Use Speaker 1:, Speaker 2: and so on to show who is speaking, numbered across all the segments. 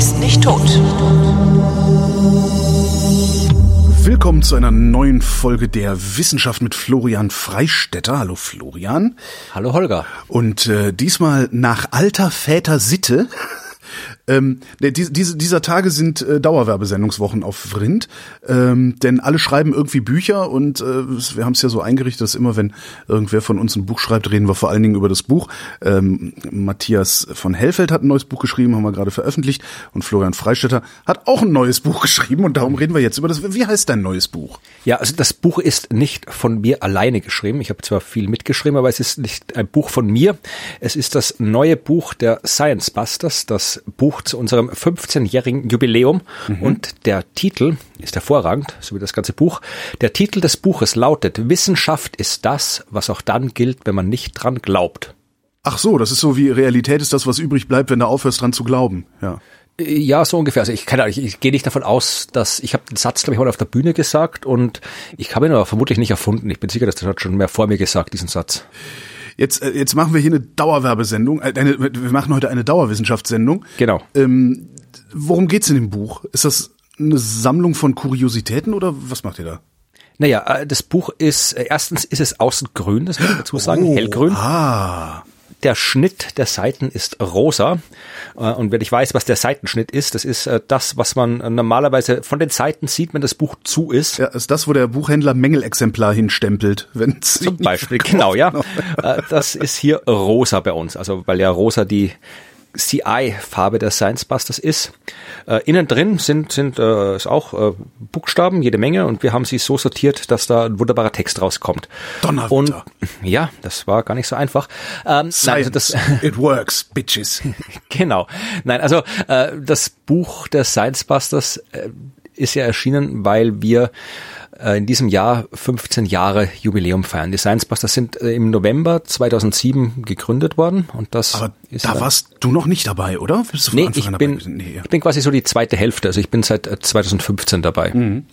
Speaker 1: Ist nicht tot.
Speaker 2: Willkommen zu einer neuen Folge der Wissenschaft mit Florian Freistetter. Hallo Florian.
Speaker 3: Hallo Holger.
Speaker 2: Und äh, diesmal nach alter Väter Sitte ähm, diese, diese, dieser Tage sind äh, Dauerwerbesendungswochen auf Vrind, ähm, denn alle schreiben irgendwie Bücher und äh, wir haben es ja so eingerichtet, dass immer, wenn irgendwer von uns ein Buch schreibt, reden wir vor allen Dingen über das Buch. Ähm, Matthias von Hellfeld hat ein neues Buch geschrieben, haben wir gerade veröffentlicht und Florian Freistetter hat auch ein neues Buch geschrieben und darum reden wir jetzt über das. Wie heißt dein neues Buch?
Speaker 3: Ja, also das Buch ist nicht von mir alleine geschrieben. Ich habe zwar viel mitgeschrieben, aber es ist nicht ein Buch von mir. Es ist das neue Buch der Science Busters, das Buch zu unserem 15-jährigen Jubiläum. Mhm. Und der Titel ist hervorragend, so wie das ganze Buch. Der Titel des Buches lautet Wissenschaft ist das, was auch dann gilt, wenn man nicht dran glaubt.
Speaker 2: Ach so, das ist so wie Realität ist das, was übrig bleibt, wenn du aufhörst dran zu glauben. Ja.
Speaker 3: Ja, so ungefähr. Also ich kann, ich, ich gehe nicht davon aus, dass ich habe den Satz, glaube ich, mal auf der Bühne gesagt und ich habe ihn aber vermutlich nicht erfunden. Ich bin sicher, dass das hat schon mehr vor mir gesagt, diesen Satz.
Speaker 2: Jetzt, äh, jetzt machen wir hier eine Dauerwerbesendung. Äh, eine, wir machen heute eine Dauerwissenschaftssendung.
Speaker 3: Genau.
Speaker 2: Ähm, worum geht's in dem Buch? Ist das eine Sammlung von Kuriositäten oder was macht ihr da?
Speaker 3: Naja, äh, das Buch ist, erstens ist es außen grün, das muss ich dazu sagen, oh, hellgrün.
Speaker 2: Ah
Speaker 3: der Schnitt der Seiten ist rosa. Äh, und wenn ich weiß, was der Seitenschnitt ist, das ist äh, das, was man normalerweise von den Seiten sieht, wenn das Buch zu ist.
Speaker 2: Ja, ist das, wo der Buchhändler Mängelexemplar hinstempelt, wenn
Speaker 3: Zum Beispiel, genau, ja. Äh, das ist hier rosa bei uns. Also, weil ja rosa die CI-Farbe der Science Busters ist. Äh, innen drin sind, sind äh, ist auch äh, Buchstaben, jede Menge, und wir haben sie so sortiert, dass da ein wunderbarer Text rauskommt.
Speaker 2: Donnerwetter.
Speaker 3: Und ja, das war gar nicht so einfach.
Speaker 2: Ähm, Science, nein, also das, it works, bitches.
Speaker 3: genau. Nein, also äh, das Buch der Science Busters äh, ist ja erschienen, weil wir in diesem Jahr 15 Jahre Jubiläum feiern. Die Science Busters sind äh, im November 2007 gegründet worden und das
Speaker 2: Aber ist da warst du noch nicht dabei, oder?
Speaker 3: Bist nee, ich bin, nee, ja. ich bin quasi so die zweite Hälfte. Also ich bin seit 2015 äh, dabei. Mhm.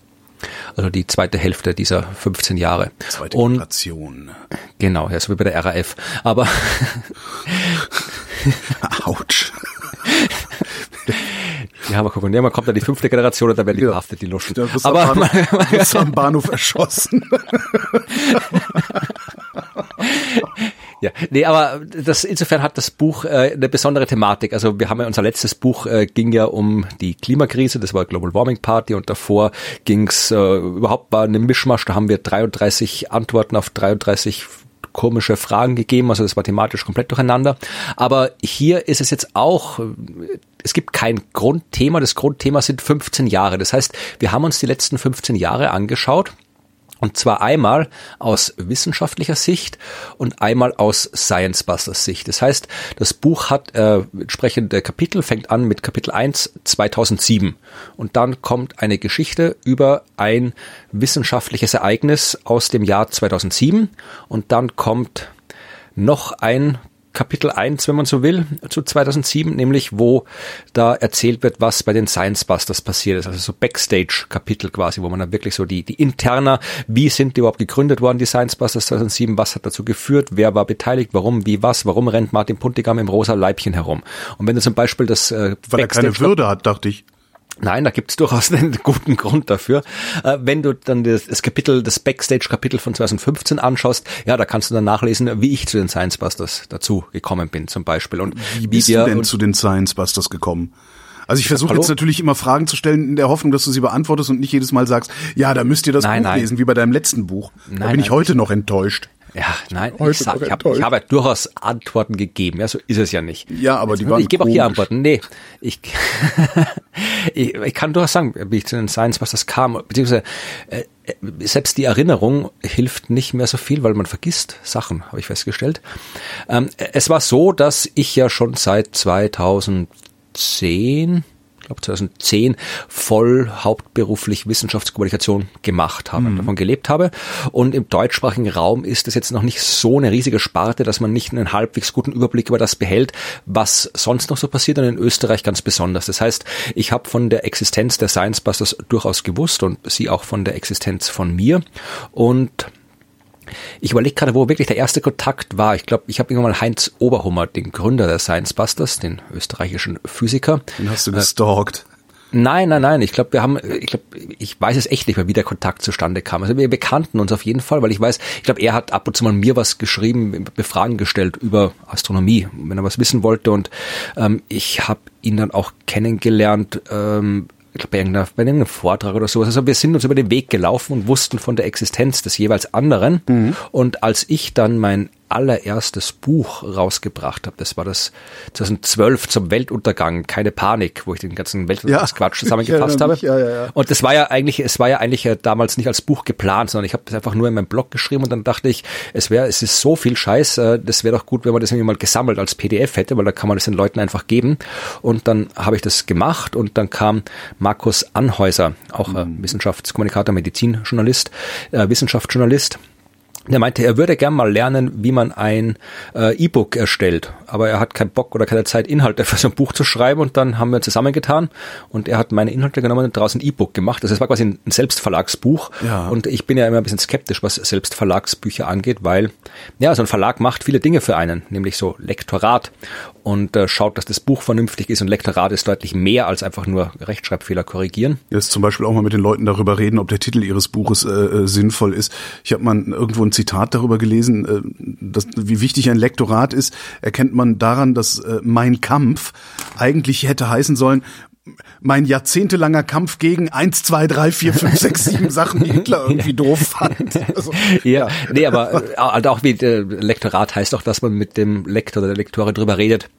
Speaker 3: Also die zweite Hälfte dieser 15 Jahre.
Speaker 2: Zweite und, Generation.
Speaker 3: Genau, ja, so wie bei der RAF. Aber
Speaker 2: Autsch.
Speaker 3: Ja, mal gucken. Ja, man kommt dann die fünfte Generation und dann werden die ja. verhaftet, die Luschen.
Speaker 2: Wirst Aber am Bahnhof, wirst am Bahnhof erschossen.
Speaker 3: ja, nee, aber das insofern hat das Buch äh, eine besondere Thematik. Also wir haben ja unser letztes Buch äh, ging ja um die Klimakrise, das war Global Warming Party und davor ging's äh, überhaupt war eine Mischmasch, da haben wir 33 Antworten auf 33 komische Fragen gegeben, also das war thematisch komplett durcheinander. Aber hier ist es jetzt auch, es gibt kein Grundthema, das Grundthema sind 15 Jahre. Das heißt, wir haben uns die letzten 15 Jahre angeschaut und zwar einmal aus wissenschaftlicher Sicht und einmal aus Science Busters Sicht. Das heißt, das Buch hat äh, entsprechende Kapitel, fängt an mit Kapitel 1 2007 und dann kommt eine Geschichte über ein wissenschaftliches Ereignis aus dem Jahr 2007 und dann kommt noch ein Kapitel 1, wenn man so will, zu 2007, nämlich wo da erzählt wird, was bei den Science Busters passiert ist. Also so Backstage-Kapitel quasi, wo man dann wirklich so die, die interner, wie sind die überhaupt gegründet worden, die Science Busters 2007, was hat dazu geführt, wer war beteiligt, warum, wie, was, warum rennt Martin Puntigam im rosa Leibchen herum. Und wenn du zum Beispiel das
Speaker 2: äh, Weil er keine Würde hat, dachte ich.
Speaker 3: Nein, da gibt es durchaus einen guten Grund dafür. Äh, wenn du dann das, das Kapitel, das Backstage-Kapitel von 2015 anschaust, ja, da kannst du dann nachlesen, wie ich zu den Science Busters dazu gekommen bin, zum Beispiel. Und
Speaker 2: wie bist wie wir, du denn zu den Science Busters gekommen? Also ich versuche jetzt natürlich immer Fragen zu stellen in der Hoffnung, dass du sie beantwortest und nicht jedes Mal sagst, ja, da müsst ihr das nein, Buch nein. lesen, wie bei deinem letzten Buch. Da nein, bin ich heute noch enttäuscht.
Speaker 3: Ja, nein, ich, sag, ich habe hab ja durchaus Antworten gegeben. Ja, so ist es ja nicht.
Speaker 2: Ja, aber die waren
Speaker 3: Ich gebe auch hier Antworten. Nee, ich, ich, ich kann durchaus sagen, wie ich zu den Science was das kam, beziehungsweise äh, selbst die Erinnerung hilft nicht mehr so viel, weil man vergisst Sachen, habe ich festgestellt. Ähm, es war so, dass ich ja schon seit 2010 glaube 2010 voll hauptberuflich Wissenschaftskommunikation gemacht habe, mhm. davon gelebt habe. Und im deutschsprachigen Raum ist es jetzt noch nicht so eine riesige Sparte, dass man nicht einen halbwegs guten Überblick über das behält, was sonst noch so passiert und in Österreich ganz besonders. Das heißt, ich habe von der Existenz der Science Busters durchaus gewusst und sie auch von der Existenz von mir und Ich überlege gerade, wo wirklich der erste Kontakt war. Ich glaube, ich habe irgendwann mal Heinz Oberhummer, den Gründer der Science Busters, den österreichischen Physiker.
Speaker 2: Den hast du gestalkt.
Speaker 3: Nein, nein, nein. Ich glaube, wir haben, ich glaube, ich weiß es echt nicht mehr, wie der Kontakt zustande kam. Also wir bekannten uns auf jeden Fall, weil ich weiß, ich glaube, er hat ab und zu mal mir was geschrieben, Befragen gestellt über Astronomie, wenn er was wissen wollte. Und ähm, ich habe ihn dann auch kennengelernt. Ähm, bei, irgendeiner, bei irgendeinem Vortrag oder sowas. Also wir sind uns über den Weg gelaufen und wussten von der Existenz des jeweils anderen. Mhm. Und als ich dann mein allererstes Buch rausgebracht habe. Das war das 2012 zum Weltuntergang, keine Panik, wo ich den ganzen Weltuntergangsquatsch ja, zusammengefasst habe. Ja, ja, Und das war ja eigentlich, es war ja eigentlich äh, damals nicht als Buch geplant, sondern ich habe das einfach nur in meinem Blog geschrieben und dann dachte ich, es wäre, es ist so viel Scheiß, äh, das wäre doch gut, wenn man das irgendwie mal gesammelt als PDF hätte, weil da kann man das den Leuten einfach geben. Und dann habe ich das gemacht und dann kam Markus Anhäuser, auch mhm. Wissenschaftskommunikator, Medizinjournalist, äh, Wissenschaftsjournalist, der meinte, er würde gern mal lernen, wie man ein äh, E-Book erstellt, aber er hat keinen Bock oder keine Zeit, Inhalte für so ein Buch zu schreiben und dann haben wir zusammengetan und er hat meine Inhalte genommen und daraus ein E-Book gemacht. Also es war quasi ein Selbstverlagsbuch ja. und ich bin ja immer ein bisschen skeptisch, was Selbstverlagsbücher angeht, weil ja, so ein Verlag macht viele Dinge für einen, nämlich so Lektorat und äh, schaut, dass das Buch vernünftig ist und Lektorat ist deutlich mehr als einfach nur Rechtschreibfehler korrigieren.
Speaker 2: Jetzt zum Beispiel auch mal mit den Leuten darüber reden, ob der Titel ihres Buches äh, äh sinnvoll ist. Ich habe mal irgendwo ein Zitat darüber gelesen, äh, dass, wie wichtig ein Lektorat ist, erkennt man daran, dass äh, Mein Kampf eigentlich hätte heißen sollen, mein jahrzehntelanger Kampf gegen eins, zwei, drei, vier, fünf, sechs, sieben Sachen, die Hitler irgendwie doof fand.
Speaker 3: Also, ja, ja, nee, aber äh, auch wie äh, Lektorat heißt auch, dass man mit dem Lektor oder der Lektorin drüber redet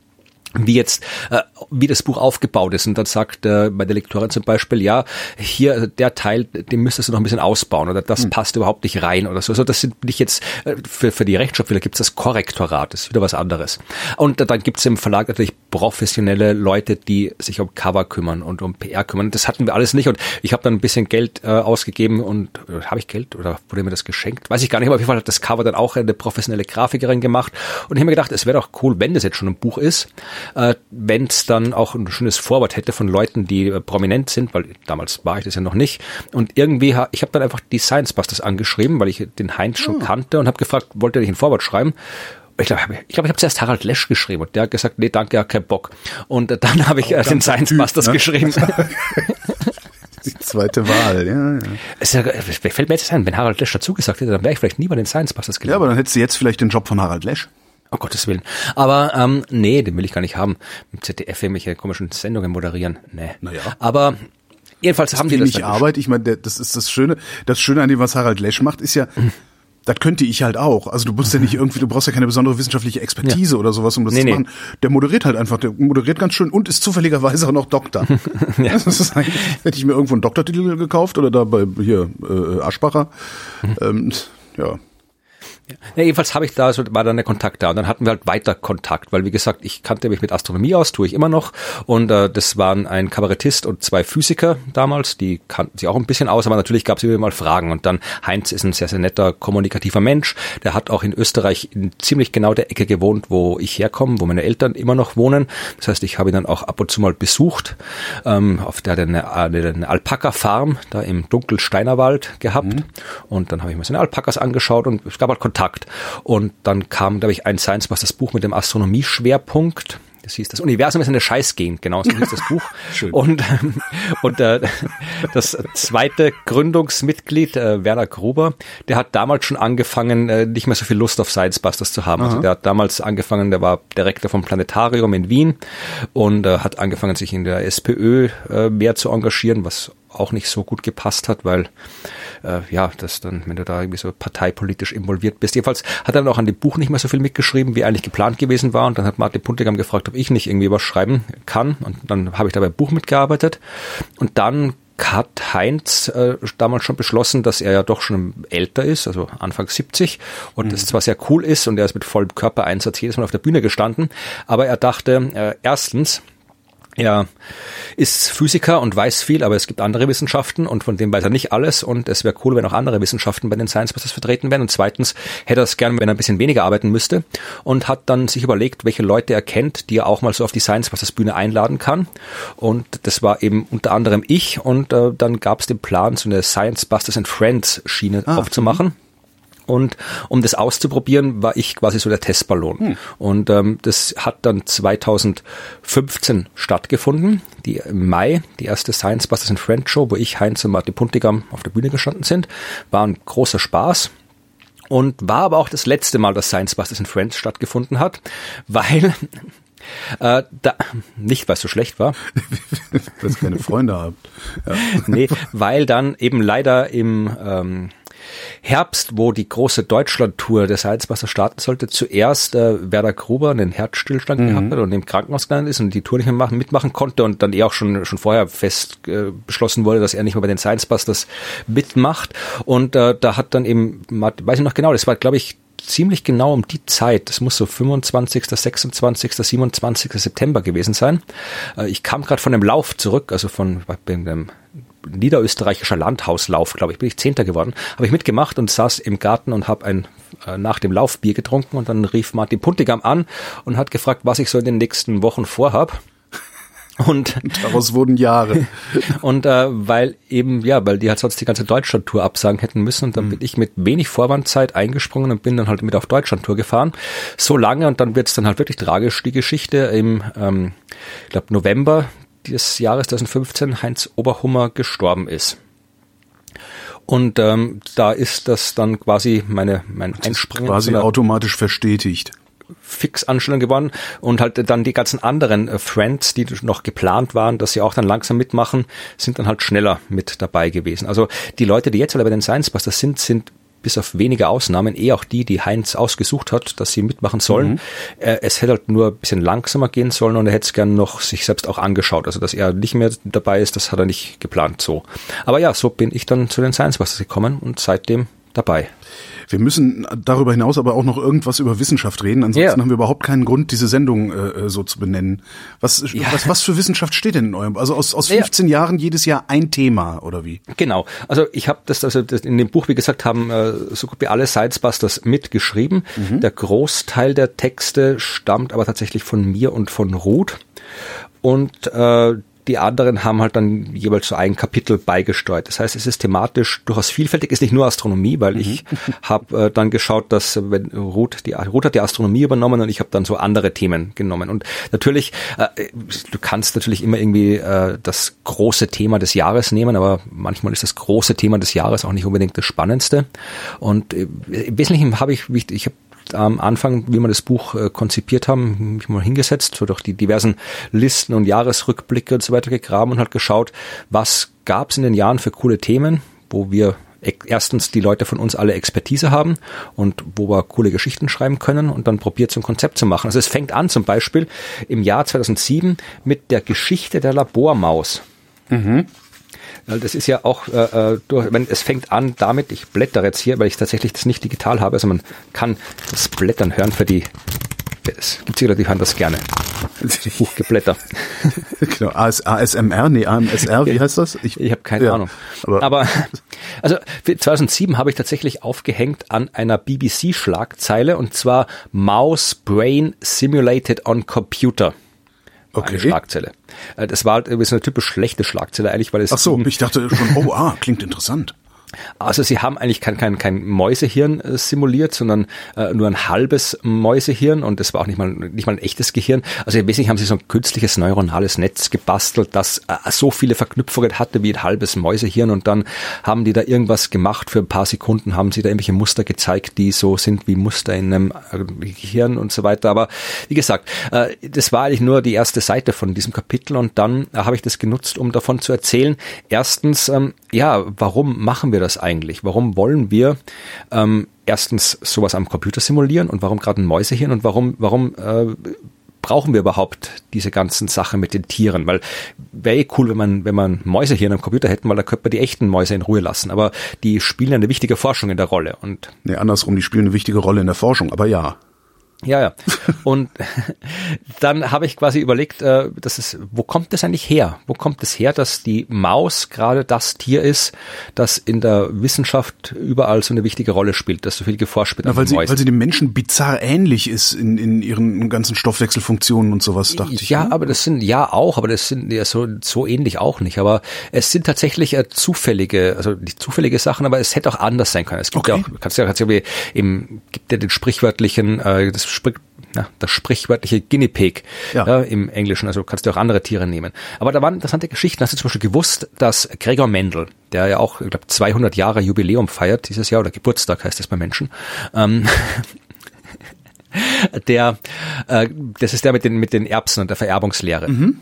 Speaker 3: wie jetzt, äh, wie das Buch aufgebaut ist. Und dann sagt äh, bei der Lektorin zum Beispiel, ja, hier der Teil, den müsstest du noch ein bisschen ausbauen oder das mhm. passt überhaupt nicht rein oder so. Also das sind nicht jetzt, äh, für, für die Rechtschreibfehler gibt es das Korrektorat, das ist wieder was anderes. Und äh, dann gibt es im Verlag natürlich professionelle Leute, die sich um Cover kümmern und um PR kümmern. Das hatten wir alles nicht und ich habe dann ein bisschen Geld äh, ausgegeben und äh, habe ich Geld oder wurde mir das geschenkt? Weiß ich gar nicht, aber auf jeden Fall hat das Cover dann auch eine professionelle Grafikerin gemacht und ich habe mir gedacht, es wäre doch cool, wenn das jetzt schon ein Buch ist, äh, wenn es dann auch ein schönes Vorwort hätte von Leuten, die äh, prominent sind, weil damals war ich das ja noch nicht. Und irgendwie, ha, ich habe dann einfach die Science Busters angeschrieben, weil ich den Heinz schon oh. kannte und habe gefragt, wollte er nicht ein Vorwort schreiben? ich glaube, ich, glaub, ich habe zuerst Harald Lesch geschrieben und der hat gesagt, nee, danke, ja, kein Bock. Und äh, dann habe ich äh, den Science typ, Busters ne? geschrieben.
Speaker 2: Die zweite Wahl, ja. ja.
Speaker 3: Es fällt mir jetzt ein, wenn Harald Lesch dazu gesagt hätte, dann wäre ich vielleicht nie bei den Science Busters
Speaker 2: gelandet. Ja, aber dann hättest du jetzt vielleicht den Job von Harald Lesch.
Speaker 3: Oh Gottes Willen. Aber ähm, nee, den will ich gar nicht haben. Im ZDF irgendwelche komischen Sendungen moderieren. Nee. Naja. Aber jedenfalls das haben die das.
Speaker 2: Nicht Arbeit. Ich meine, das ist das Schöne. Das Schöne an dem, was Harald Lesch macht, ist ja. Das könnte ich halt auch. Also du musst ja nicht irgendwie, du brauchst ja keine besondere wissenschaftliche Expertise ja. oder sowas, um das nee, zu machen. Der moderiert halt einfach, der moderiert ganz schön und ist zufälligerweise auch noch Doktor. ja. Das ist eigentlich, hätte ich mir irgendwo einen Doktortitel gekauft oder da bei hier äh, Aschbacher. Mhm. Ähm, ja.
Speaker 3: Ja, jedenfalls habe ich da, so war dann der Kontakt da. Und dann hatten wir halt weiter Kontakt, weil wie gesagt, ich kannte mich mit Astronomie aus, tue ich immer noch. Und äh, das waren ein Kabarettist und zwei Physiker damals, die kannten sich auch ein bisschen aus, aber natürlich gab es immer mal Fragen. Und dann Heinz ist ein sehr, sehr netter, kommunikativer Mensch, der hat auch in Österreich in ziemlich genau der Ecke gewohnt, wo ich herkomme, wo meine Eltern immer noch wohnen, das heißt, ich habe ihn dann auch ab und zu mal besucht, ähm, auf der hat eine, eine, eine Alpaka-Farm da im Dunkelsteinerwald gehabt. Mhm. und dann habe ich mir seine Alpakas angeschaut und es gab halt Kontakt Kontakt. Und dann kam, glaube ich, ein Science das Buch mit dem Astronomie-Schwerpunkt. Das hieß, das Universum ist eine Scheißgegend, genau so hieß das Buch. Schön. Und, und äh, das zweite Gründungsmitglied, äh, Werner Gruber, der hat damals schon angefangen, äh, nicht mehr so viel Lust auf Science Busters zu haben. Also Aha. Also der hat damals angefangen, der war Direktor vom Planetarium in Wien und äh, hat angefangen, sich in der SPÖ äh, mehr zu engagieren, was auch nicht so gut gepasst hat, weil äh, ja, das dann, wenn du da irgendwie so parteipolitisch involviert bist. Jedenfalls hat er dann auch an dem Buch nicht mehr so viel mitgeschrieben, wie eigentlich geplant gewesen war. Und dann hat Martin Puntigam gefragt, ob ich nicht irgendwie was schreiben kann. Und dann habe ich dabei Buch mitgearbeitet. Und dann hat Heinz äh, damals schon beschlossen, dass er ja doch schon älter ist, also Anfang 70 und mhm. das zwar sehr cool ist und er ist mit vollem Körpereinsatz jedes Mal auf der Bühne gestanden, aber er dachte, äh, erstens, er ist Physiker und weiß viel, aber es gibt andere Wissenschaften und von dem weiß er nicht alles und es wäre cool, wenn auch andere Wissenschaften bei den Science Busters vertreten wären. Und zweitens hätte er es gern, wenn er ein bisschen weniger arbeiten müsste und hat dann sich überlegt, welche Leute er kennt, die er auch mal so auf die Science Busters Bühne einladen kann. Und das war eben unter anderem ich und äh, dann gab es den Plan, so eine Science Busters and Friends Schiene ah. aufzumachen. Und um das auszuprobieren, war ich quasi so der Testballon. Hm. Und ähm, das hat dann 2015 stattgefunden, die im Mai, die erste Science Busters in Friends Show, wo ich, Heinz und Martin Puntigam auf der Bühne gestanden sind. War ein großer Spaß. Und war aber auch das letzte Mal, dass Science Busters in Friends stattgefunden hat, weil äh, da, nicht, weil es so schlecht war.
Speaker 2: weil es keine Freunde habt.
Speaker 3: Ja. Nee, weil dann eben leider im ähm, Herbst, wo die große Deutschland-Tour des Salzwasser starten sollte, zuerst äh, Werder Gruber einen Herzstillstand mhm. gehabt hat und im Krankenhaus gelandet ist und die Tour nicht mehr machen, mitmachen konnte und dann eh auch schon, schon vorher fest äh, beschlossen wurde, dass er nicht mehr bei den Science Busters mitmacht. Und äh, da hat dann eben, weiß ich noch genau, das war, glaube ich, ziemlich genau um die Zeit, das muss so 25., 26., 27. September gewesen sein. Äh, ich kam gerade von dem Lauf zurück, also von dem niederösterreichischer Landhauslauf, glaube ich, bin ich Zehnter geworden, habe ich mitgemacht und saß im Garten und habe ein äh, nach dem Lauf Bier getrunken und dann rief Martin Puntigam an und hat gefragt, was ich so in den nächsten Wochen vorhab.
Speaker 2: Und daraus wurden Jahre.
Speaker 3: Und äh, weil eben, ja, weil die halt sonst die ganze Deutschlandtour absagen hätten müssen. Und dann mhm. bin ich mit wenig Vorwandzeit eingesprungen und bin dann halt mit auf Deutschlandtour gefahren. So lange und dann wird's dann halt wirklich tragisch, die Geschichte. Im, ähm, ich glaube, November des Jahres 2015 Heinz Oberhummer gestorben ist. Und ähm, da ist das dann quasi meine mein Einspringen.
Speaker 2: Quasi automatisch verstetigt.
Speaker 3: Fix-Anstellung geworden und halt dann die ganzen anderen äh, Friends, die noch geplant waren, dass sie auch dann langsam mitmachen, sind dann halt schneller mit dabei gewesen. Also die Leute, die jetzt alle bei den Science Busters sind, sind bis auf wenige Ausnahmen, eh auch die, die Heinz ausgesucht hat, dass sie mitmachen sollen. Mhm. Äh, es hätte halt nur ein bisschen langsamer gehen sollen und er hätte es gern noch sich selbst auch angeschaut. Also, dass er nicht mehr dabei ist, das hat er nicht geplant so. Aber ja, so bin ich dann zu den Science Busters gekommen und seitdem dabei.
Speaker 2: Wir müssen darüber hinaus aber auch noch irgendwas über Wissenschaft reden. Ansonsten yeah. haben wir überhaupt keinen Grund, diese Sendung äh, äh, so zu benennen. Was, ja. was, was für Wissenschaft steht denn in eurem? Also aus, aus 15 ja. Jahren jedes Jahr ein Thema oder wie?
Speaker 3: Genau. Also ich habe das, also das in dem Buch, wie gesagt, haben äh, so gut wie alle Sidesbusters mitgeschrieben. Mhm. Der Großteil der Texte stammt aber tatsächlich von mir und von Ruth. Und äh, die anderen haben halt dann jeweils so ein Kapitel beigesteuert. Das heißt, es ist thematisch durchaus vielfältig, ist nicht nur Astronomie, weil mhm. ich habe äh, dann geschaut, dass wenn Ruth, die Ruth hat die Astronomie übernommen und ich habe dann so andere Themen genommen. Und natürlich, äh, du kannst natürlich immer irgendwie äh, das große Thema des Jahres nehmen, aber manchmal ist das große Thema des Jahres auch nicht unbedingt das Spannendste. Und äh, im Wesentlichen habe ich, ich habe am Anfang, wie wir das Buch äh, konzipiert haben, mich mal hingesetzt, so durch die diversen Listen und Jahresrückblicke und so weiter gegraben und halt geschaut, was gab es in den Jahren für coole Themen, wo wir erstens die Leute von uns alle Expertise haben und wo wir coole Geschichten schreiben können und dann probiert so ein Konzept zu machen. Also es fängt an zum Beispiel im Jahr 2007 mit der Geschichte der Labormaus. Mhm. Das ist ja auch, äh, äh durch, wenn es fängt an damit, ich blätter jetzt hier, weil ich tatsächlich das nicht digital habe, also man kann das Blättern hören für die, es gibt Leute, die hören das gerne. Buchgeblätter.
Speaker 2: genau, AS, ASMR, nee, AMSR, wie heißt das?
Speaker 3: Ich, ich habe keine ja, Ahnung. Aber, aber also für 2007 habe ich tatsächlich aufgehängt an einer BBC-Schlagzeile und zwar Mouse Brain Simulated on Computer. Okay. Eine Schlagzeile. Äh, das war halt so eine typisch schlechte Schlagzeile eigentlich, weil es.
Speaker 2: Ach so, ich dachte schon, oh, ah, klingt interessant.
Speaker 3: Also sie haben eigentlich kein, kein, kein Mäusehirn äh, simuliert, sondern äh, nur ein halbes Mäusehirn und das war auch nicht mal, nicht mal ein echtes Gehirn. Also im Wesentlichen haben sie so ein künstliches neuronales Netz gebastelt, das äh, so viele Verknüpfungen hatte wie ein halbes Mäusehirn und dann haben die da irgendwas gemacht für ein paar Sekunden, haben sie da irgendwelche Muster gezeigt, die so sind wie Muster in einem äh, Gehirn und so weiter. Aber wie gesagt, äh, das war eigentlich nur die erste Seite von diesem Kapitel und dann habe ich das genutzt, um davon zu erzählen. Erstens, ähm, ja, warum machen wir wir das eigentlich? Warum wollen wir ähm, erstens sowas am Computer simulieren und warum gerade ein Mäusehirn und warum, warum äh, brauchen wir überhaupt diese ganzen Sachen mit den Tieren? Weil wäre eh cool, wenn man, wenn man Mäusehirn am Computer hätten, weil da könnte man die echten Mäuse in Ruhe lassen. Aber die spielen eine wichtige Forschung in der Rolle. Und
Speaker 2: nee, andersrum, die spielen eine wichtige Rolle in der Forschung, aber ja.
Speaker 3: Ja, ja. Und dann habe ich quasi überlegt, äh, das ist, wo kommt das eigentlich her? Wo kommt es das her, dass die Maus gerade das Tier ist, das in der Wissenschaft überall so eine wichtige Rolle spielt, dass so viel geforscht wird?
Speaker 2: Na, weil, sie, weil sie dem Menschen bizarr ähnlich ist in, in ihren ganzen Stoffwechselfunktionen und sowas, dachte ich.
Speaker 3: Ja, ne? aber das sind, ja auch, aber das sind ja so, so ähnlich auch nicht. Aber es sind tatsächlich äh, zufällige, also nicht zufällige Sachen, aber es hätte auch anders sein können. Es gibt okay. ja auch, kannst ja, kannst ja wie im, gibt ja den sprichwörtlichen, äh, das Sprich, na, das sprichwörtliche Guinea Pig ja. ja. im Englischen. Also kannst du auch andere Tiere nehmen. Aber da waren interessante Geschichten. Hast du zum Beispiel gewusst, dass Gregor Mendel, der ja auch, ich glaube, 200 Jahre Jubiläum feiert dieses Jahr oder Geburtstag heißt es bei Menschen. Ähm, der, äh, das ist der mit den mit den Erbsen und der Vererbungslehre. Mhm.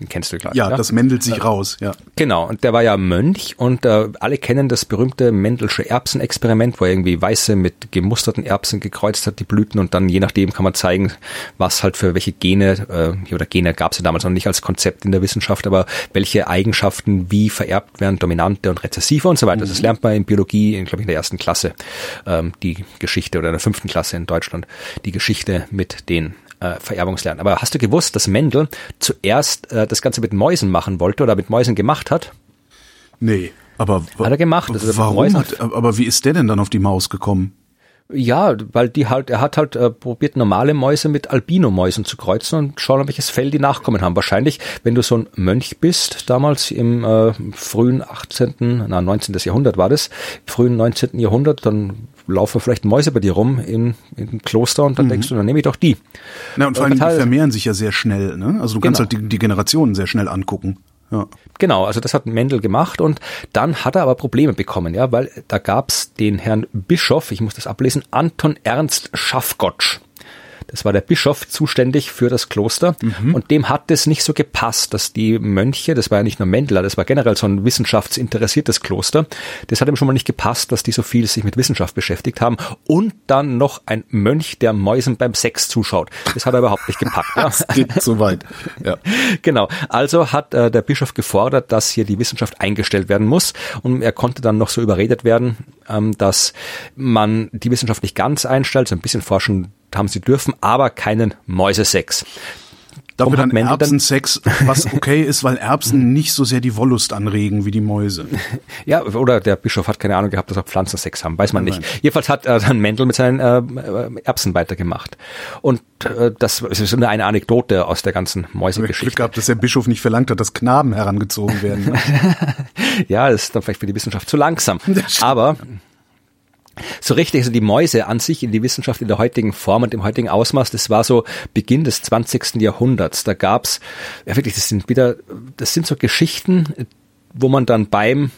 Speaker 3: Den kennst du gleich.
Speaker 2: Ja, ja, das Mendelt sich äh, raus, ja.
Speaker 3: Genau, und der war ja Mönch und äh, alle kennen das berühmte Mendelsche Erbsenexperiment, wo er irgendwie weiße mit gemusterten Erbsen gekreuzt hat, die Blüten, und dann je nachdem kann man zeigen, was halt für welche Gene, äh, oder Gene gab es ja damals noch nicht als Konzept in der Wissenschaft, aber welche Eigenschaften wie vererbt werden, dominante und rezessive und so weiter. Mhm. Das lernt man in Biologie, in, glaube ich, in der ersten Klasse, ähm, die Geschichte oder in der fünften Klasse in Deutschland, die Geschichte mit den äh, Vererbungslernen. Aber hast du gewusst, dass Mendel zuerst äh, das Ganze mit Mäusen machen wollte oder mit Mäusen gemacht hat?
Speaker 2: Nee, aber
Speaker 3: hat er gemacht.
Speaker 2: Also warum hat, aber wie ist der denn dann auf die Maus gekommen?
Speaker 3: Ja, weil die halt, er hat halt äh, probiert, normale Mäuse mit Albino-Mäusen zu kreuzen und schauen, welches Fell die Nachkommen haben. Wahrscheinlich, wenn du so ein Mönch bist, damals im äh, frühen 18., na 19. Jahrhundert war das, frühen 19. Jahrhundert, dann laufen vielleicht Mäuse bei dir rum in, in Kloster und dann mhm. denkst du, dann nehme ich doch die.
Speaker 2: Na, und vor allem, die vermehren sich ja sehr schnell, ne? Also du kannst genau. halt die, die Generationen sehr schnell angucken. Ja.
Speaker 3: Genau, also das hat Mendel gemacht und dann hat er aber Probleme bekommen, ja, weil da gab's den Herrn Bischof, ich muss das ablesen, Anton Ernst Schaffgotsch. Das war der Bischof zuständig für das Kloster mhm. und dem hat es nicht so gepasst, dass die Mönche, das war ja nicht nur Mendler, das war generell so ein wissenschaftsinteressiertes Kloster, das hat ihm schon mal nicht gepasst, dass die so viel sich mit Wissenschaft beschäftigt haben und dann noch ein Mönch, der Mäusen beim Sex zuschaut. Das hat er überhaupt nicht gepackt.
Speaker 2: Ja. das geht so weit. Ja.
Speaker 3: Genau. Also hat äh, der Bischof gefordert, dass hier die Wissenschaft eingestellt werden muss und er konnte dann noch so überredet werden, ähm, dass man die Wissenschaft nicht ganz einstellt, so ein bisschen forschen haben sie dürfen, aber keinen Mäusesex.
Speaker 2: Dafür dann Erbsensex, was okay ist, weil Erbsen nicht so sehr die Wollust anregen wie die Mäuse.
Speaker 3: Ja, oder der Bischof hat keine Ahnung gehabt, dass er Pflanzen Sex haben, weiß man nicht. Jedenfalls hat äh, dann Mendel mit seinen äh, Erbsen weitergemacht. Und äh, das ist nur eine Anekdote aus der ganzen Mäusegeschichte.
Speaker 2: Glück gehabt, dass der Bischof nicht verlangt hat, dass Knaben herangezogen werden. Ne?
Speaker 3: ja, das ist dann vielleicht für die Wissenschaft zu langsam. Aber so richtig, also die Mäuse an sich in die Wissenschaft in der heutigen Form und im heutigen Ausmaß, das war so Beginn des 20. Jahrhunderts. Da gab's, ja wirklich, das sind wieder, das sind so Geschichten, wo man dann beim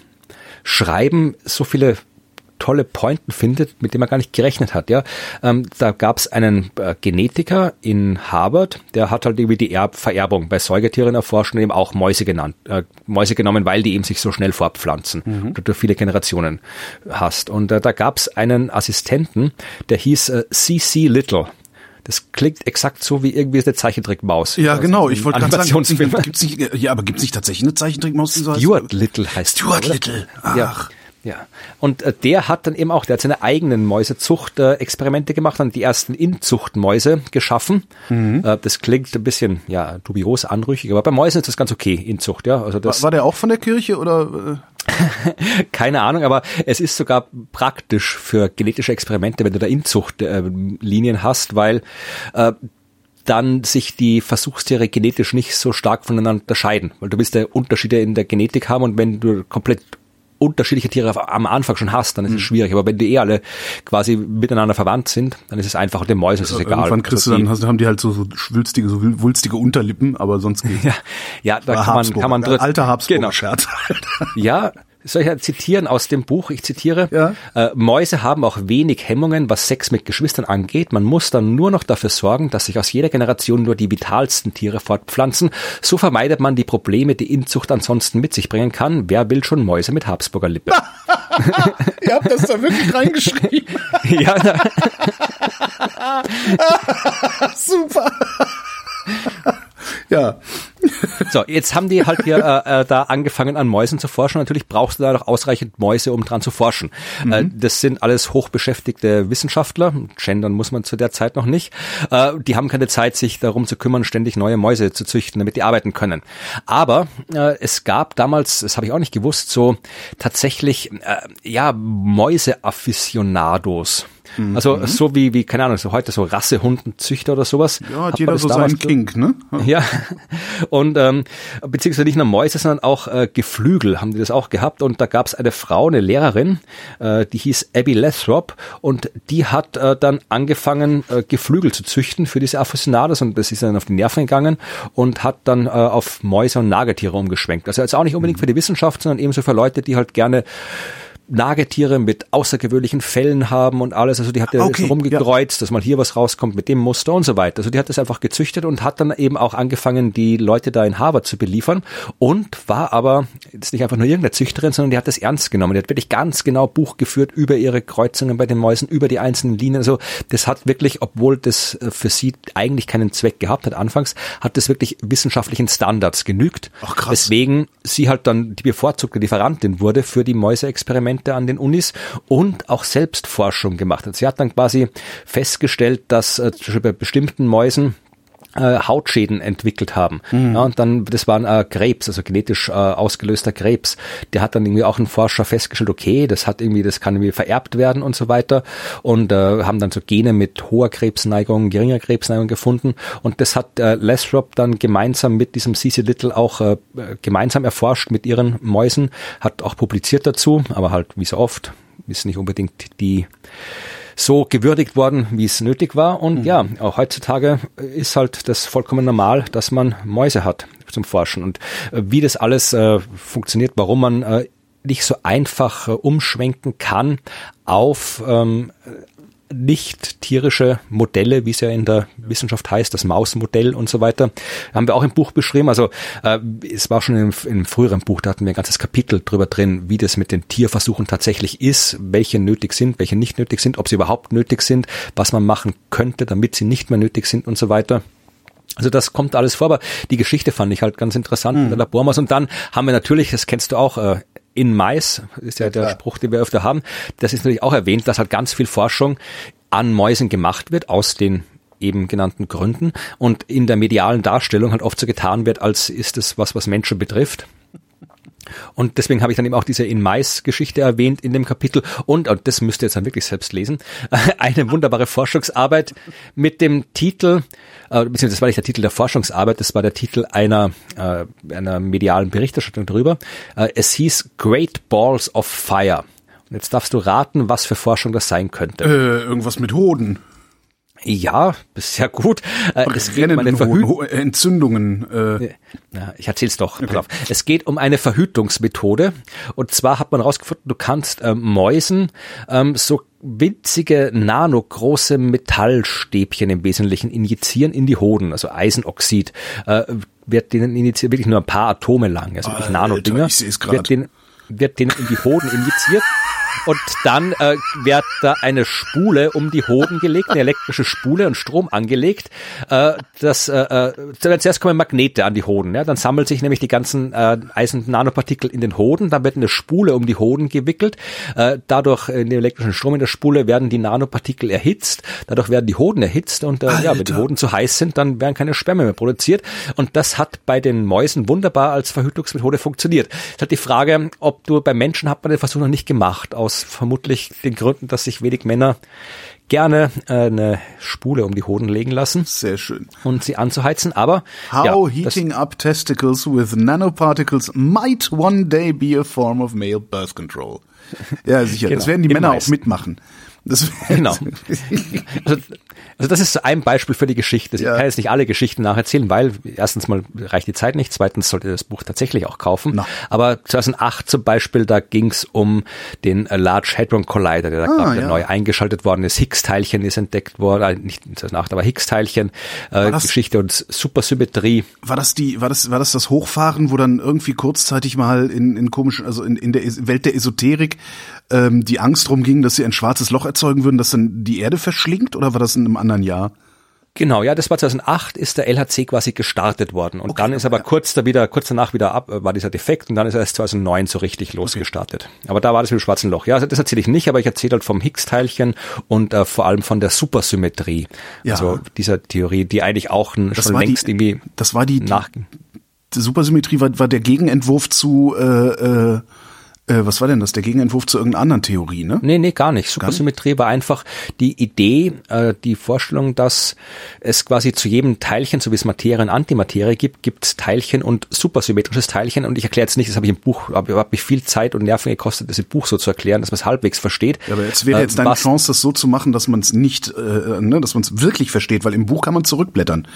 Speaker 3: Schreiben so viele tolle Pointen findet, mit dem er gar nicht gerechnet hat. Ja, ähm, da gab es einen äh, Genetiker in Harvard, der hat halt irgendwie die Erbvererbung bei Säugetieren erforscht und eben auch Mäuse genannt, äh, Mäuse genommen, weil die eben sich so schnell fortpflanzen, mhm. du viele Generationen hast. Und äh, da gab es einen Assistenten, der hieß äh, C.C. Little. Das klingt exakt so wie irgendwie eine Zeichentrickmaus.
Speaker 2: Ja, genau. Ich wollte gerade sagen, gibt's nicht, ja, aber gibt's nicht tatsächlich eine Zeichentrickmaus?
Speaker 3: Die so Stuart Little heißt
Speaker 2: Stuart Little. Ach.
Speaker 3: Ja. Ja, und äh, der hat dann eben auch, der hat seine eigenen Mäusezucht-Experimente äh, gemacht und die ersten Inzuchtmäuse geschaffen. Mhm. Äh, das klingt ein bisschen, ja, dubios, anrüchig, aber bei Mäusen ist das ganz okay, Inzucht, ja. Also das,
Speaker 2: war, war der auch von der Kirche oder?
Speaker 3: Äh? Keine Ahnung, aber es ist sogar praktisch für genetische Experimente, wenn du da Inzuchtlinien äh, hast, weil äh, dann sich die Versuchstiere genetisch nicht so stark voneinander unterscheiden, weil du willst ja Unterschiede in der Genetik haben und wenn du komplett unterschiedliche Tiere am Anfang schon hast, dann ist es mhm. schwierig. Aber wenn die eh alle quasi miteinander verwandt sind, dann ist es einfach und den Mäusen ist es egal.
Speaker 2: Irgendwann kriegst also du dann, hast, haben die halt so, so schwülstige, so wulstige Unterlippen, aber sonst geht's.
Speaker 3: Ja, ja da kann man, kann man
Speaker 2: drin. Alter Habsburger
Speaker 3: genau.
Speaker 2: Scherz.
Speaker 3: ja, soll ich zitieren aus dem Buch? Ich zitiere. Ja. Äh, Mäuse haben auch wenig Hemmungen, was Sex mit Geschwistern angeht. Man muss dann nur noch dafür sorgen, dass sich aus jeder Generation nur die vitalsten Tiere fortpflanzen. So vermeidet man die Probleme, die Inzucht ansonsten mit sich bringen kann. Wer will schon Mäuse mit Habsburger Lippe?
Speaker 2: Ihr habt das da wirklich reingeschrieben.
Speaker 3: ja.
Speaker 2: Super. Ja.
Speaker 3: So, jetzt haben die halt hier äh, äh, da angefangen an Mäusen zu forschen. Natürlich brauchst du da noch ausreichend Mäuse, um dran zu forschen. Mhm. Äh, das sind alles hochbeschäftigte Wissenschaftler. Gendern muss man zu der Zeit noch nicht. Äh, die haben keine Zeit, sich darum zu kümmern, ständig neue Mäuse zu züchten, damit die arbeiten können. Aber äh, es gab damals, das habe ich auch nicht gewusst, so tatsächlich äh, ja Mäuse-Afficionados. Mhm. Also mhm. so wie, wie, keine Ahnung, so heute so Rassehundenzüchter oder sowas.
Speaker 2: Ja, hat jeder so seinen Kink, ne?
Speaker 3: Ja. Und ähm, beziehungsweise nicht nur Mäuse, sondern auch äh, Geflügel haben die das auch gehabt. Und da gab es eine Frau, eine Lehrerin, äh, die hieß Abby Lathrop und die hat äh, dann angefangen, äh, Geflügel zu züchten für diese Aficionados und das ist dann auf die Nerven gegangen und hat dann äh, auf Mäuse und Nagetiere umgeschwenkt. Also jetzt auch nicht unbedingt für die Wissenschaft, sondern ebenso für Leute, die halt gerne Nagetiere mit außergewöhnlichen Fällen haben und alles. Also die hat ja okay, rumgekreuzt, ja. dass mal hier was rauskommt mit dem Muster und so weiter. Also die hat das einfach gezüchtet und hat dann eben auch angefangen, die Leute da in Harvard zu beliefern und war aber jetzt nicht einfach nur irgendeine Züchterin, sondern die hat das ernst genommen. Die hat wirklich ganz genau Buch geführt über ihre Kreuzungen bei den Mäusen, über die einzelnen Linien. Also das hat wirklich, obwohl das äh, für sie eigentlich keinen Zweck gehabt hat anfangs, hat das wirklich wissenschaftlichen Standards genügt. Ach krass. Weswegen sie halt dann die bevorzugte Lieferantin wurde für die Mäuseexperimente Experimente an den Unis und auch Selbstforschung gemacht hat. Sie hat dann quasi festgestellt, dass äh, bei bestimmten Mäusen äh, Hautschäden entwickelt haben. Mhm. Ja, und dann, das waren äh, Krebs, also genetisch äh, ausgelöster Krebs. Der hat dann irgendwie auch ein Forscher festgestellt, okay, das hat irgendwie, das kann irgendwie vererbt werden und so weiter. Und äh, haben dann so Gene mit hoher Krebsneigung, geringer Krebsneigung gefunden. Und das hat äh, Lesrop dann gemeinsam mit diesem CC Little auch äh, gemeinsam erforscht mit ihren Mäusen, hat auch publiziert dazu, aber halt wie so oft, ist nicht unbedingt die so gewürdigt worden, wie es nötig war. Und mhm. ja, auch heutzutage ist halt das vollkommen normal, dass man Mäuse hat zum Forschen. Und äh, wie das alles äh, funktioniert, warum man äh, nicht so einfach äh, umschwenken kann auf ähm, nicht tierische Modelle, wie es ja in der Wissenschaft heißt, das Mausmodell und so weiter, haben wir auch im Buch beschrieben. Also äh, es war schon im, im früheren Buch, da hatten wir ein ganzes Kapitel drüber drin, wie das mit den Tierversuchen tatsächlich ist, welche nötig sind, welche nicht nötig sind, ob sie überhaupt nötig sind, was man machen könnte, damit sie nicht mehr nötig sind und so weiter. Also das kommt alles vor, aber die Geschichte fand ich halt ganz interessant mhm. in der Labormaus. Und dann haben wir natürlich, das kennst du auch, äh, in Mais, ist ja, ja der klar. Spruch, den wir öfter haben, das ist natürlich auch erwähnt, dass halt ganz viel Forschung an Mäusen gemacht wird aus den eben genannten Gründen und in der medialen Darstellung halt oft so getan wird, als ist es was, was Menschen betrifft. Und deswegen habe ich dann eben auch diese In Mais-Geschichte erwähnt in dem Kapitel. Und, und das müsst ihr jetzt dann wirklich selbst lesen, eine wunderbare Forschungsarbeit mit dem Titel, äh, beziehungsweise das war nicht der Titel der Forschungsarbeit, das war der Titel einer, äh, einer medialen Berichterstattung darüber. Äh, es hieß Great Balls of Fire. Und jetzt darfst du raten, was für Forschung das sein könnte.
Speaker 2: Äh, irgendwas mit Hoden.
Speaker 3: Ja, ist sehr gut.
Speaker 2: Äh, es geht um eine Verhü Entzündungen.
Speaker 3: Äh. Ja, ich erzähl's doch. Okay. Es geht um eine Verhütungsmethode. Und zwar hat man herausgefunden, du kannst ähm, Mäusen ähm, so winzige, nanogroße Metallstäbchen im Wesentlichen injizieren in die Hoden, also Eisenoxid. Äh, wird denen injiziert, wirklich nur ein paar Atome lang, also wirklich Nanodinger. Wird denen, wird denen in die Hoden injiziert und dann äh, wird da eine Spule um die Hoden gelegt, eine elektrische Spule und Strom angelegt. Äh, das, äh, äh, zuerst kommen Magnete an die Hoden. Ja? Dann sammelt sich nämlich die ganzen äh, Eisen-Nanopartikel in den Hoden. Dann wird eine Spule um die Hoden gewickelt. Äh, dadurch in dem elektrischen Strom in der Spule werden die Nanopartikel erhitzt. Dadurch werden die Hoden erhitzt und äh, ja, wenn die Hoden zu heiß sind, dann werden keine Sperme mehr produziert. Und das hat bei den Mäusen wunderbar als Verhütungsmethode funktioniert. Es hat die Frage, ob du bei Menschen hat man den Versuch noch nicht gemacht aus vermutlich den Gründen, dass sich wenig Männer gerne äh, eine Spule um die Hoden legen lassen.
Speaker 2: Sehr schön.
Speaker 3: Und sie anzuheizen, aber
Speaker 2: How ja, heating up testicles with nanoparticles might one day be a form of male birth control. Ja, sicher. genau, das werden die Männer auch mitmachen.
Speaker 3: Das genau. also, also das ist ein Beispiel für die Geschichte. Ich ja. kann jetzt nicht alle Geschichten nacherzählen, weil erstens mal reicht die Zeit nicht, zweitens sollte das Buch tatsächlich auch kaufen. No. Aber 2008 zum Beispiel, da ging es um den Large Hadron Collider, der da ah, gerade ja. neu eingeschaltet worden ist. Higgs-Teilchen ist entdeckt worden, äh, nicht 2008, aber Higgs-Teilchen, äh, Geschichte und Supersymmetrie.
Speaker 2: War das die, war das, war das das Hochfahren, wo dann irgendwie kurzzeitig mal in, in komischen, also in, in der Welt der Esoterik ähm, die Angst drum ging, dass sie ein schwarzes Loch erzeugen würden, das dann die Erde verschlingt, oder war das in einem anderen Jahr?
Speaker 3: Genau, ja, das war 2008 ist der LHC quasi gestartet worden und okay, dann ist aber kurz da wieder, kurz danach wieder ab, war dieser Defekt und dann ist er erst 2009 so richtig losgestartet. Okay. Aber da war das mit dem schwarzen Loch. Ja, also das erzähle ich nicht, aber ich erzähle halt vom Higgs-Teilchen und äh, vor allem von der Supersymmetrie. Ja. Also dieser Theorie, die eigentlich auch schon längst
Speaker 2: die,
Speaker 3: irgendwie
Speaker 2: das war die, nach die Supersymmetrie war, war der Gegenentwurf zu äh, äh, äh, was war denn das? Der Gegenentwurf zu irgendeiner anderen Theorie, ne?
Speaker 3: Nee, nee, gar nicht. Supersymmetrie war einfach die Idee, äh, die Vorstellung, dass es quasi zu jedem Teilchen, so wie es Materie und Antimaterie gibt, gibt es Teilchen und supersymmetrisches Teilchen. Und ich erkläre jetzt nicht, das habe ich im Buch, habe hab mich viel Zeit und Nerven gekostet, das im Buch so zu erklären, dass man es halbwegs versteht.
Speaker 2: Ja, aber jetzt wäre jetzt deine was, Chance, das so zu machen, dass man es nicht, äh, ne, dass man es wirklich versteht, weil im Buch kann man zurückblättern.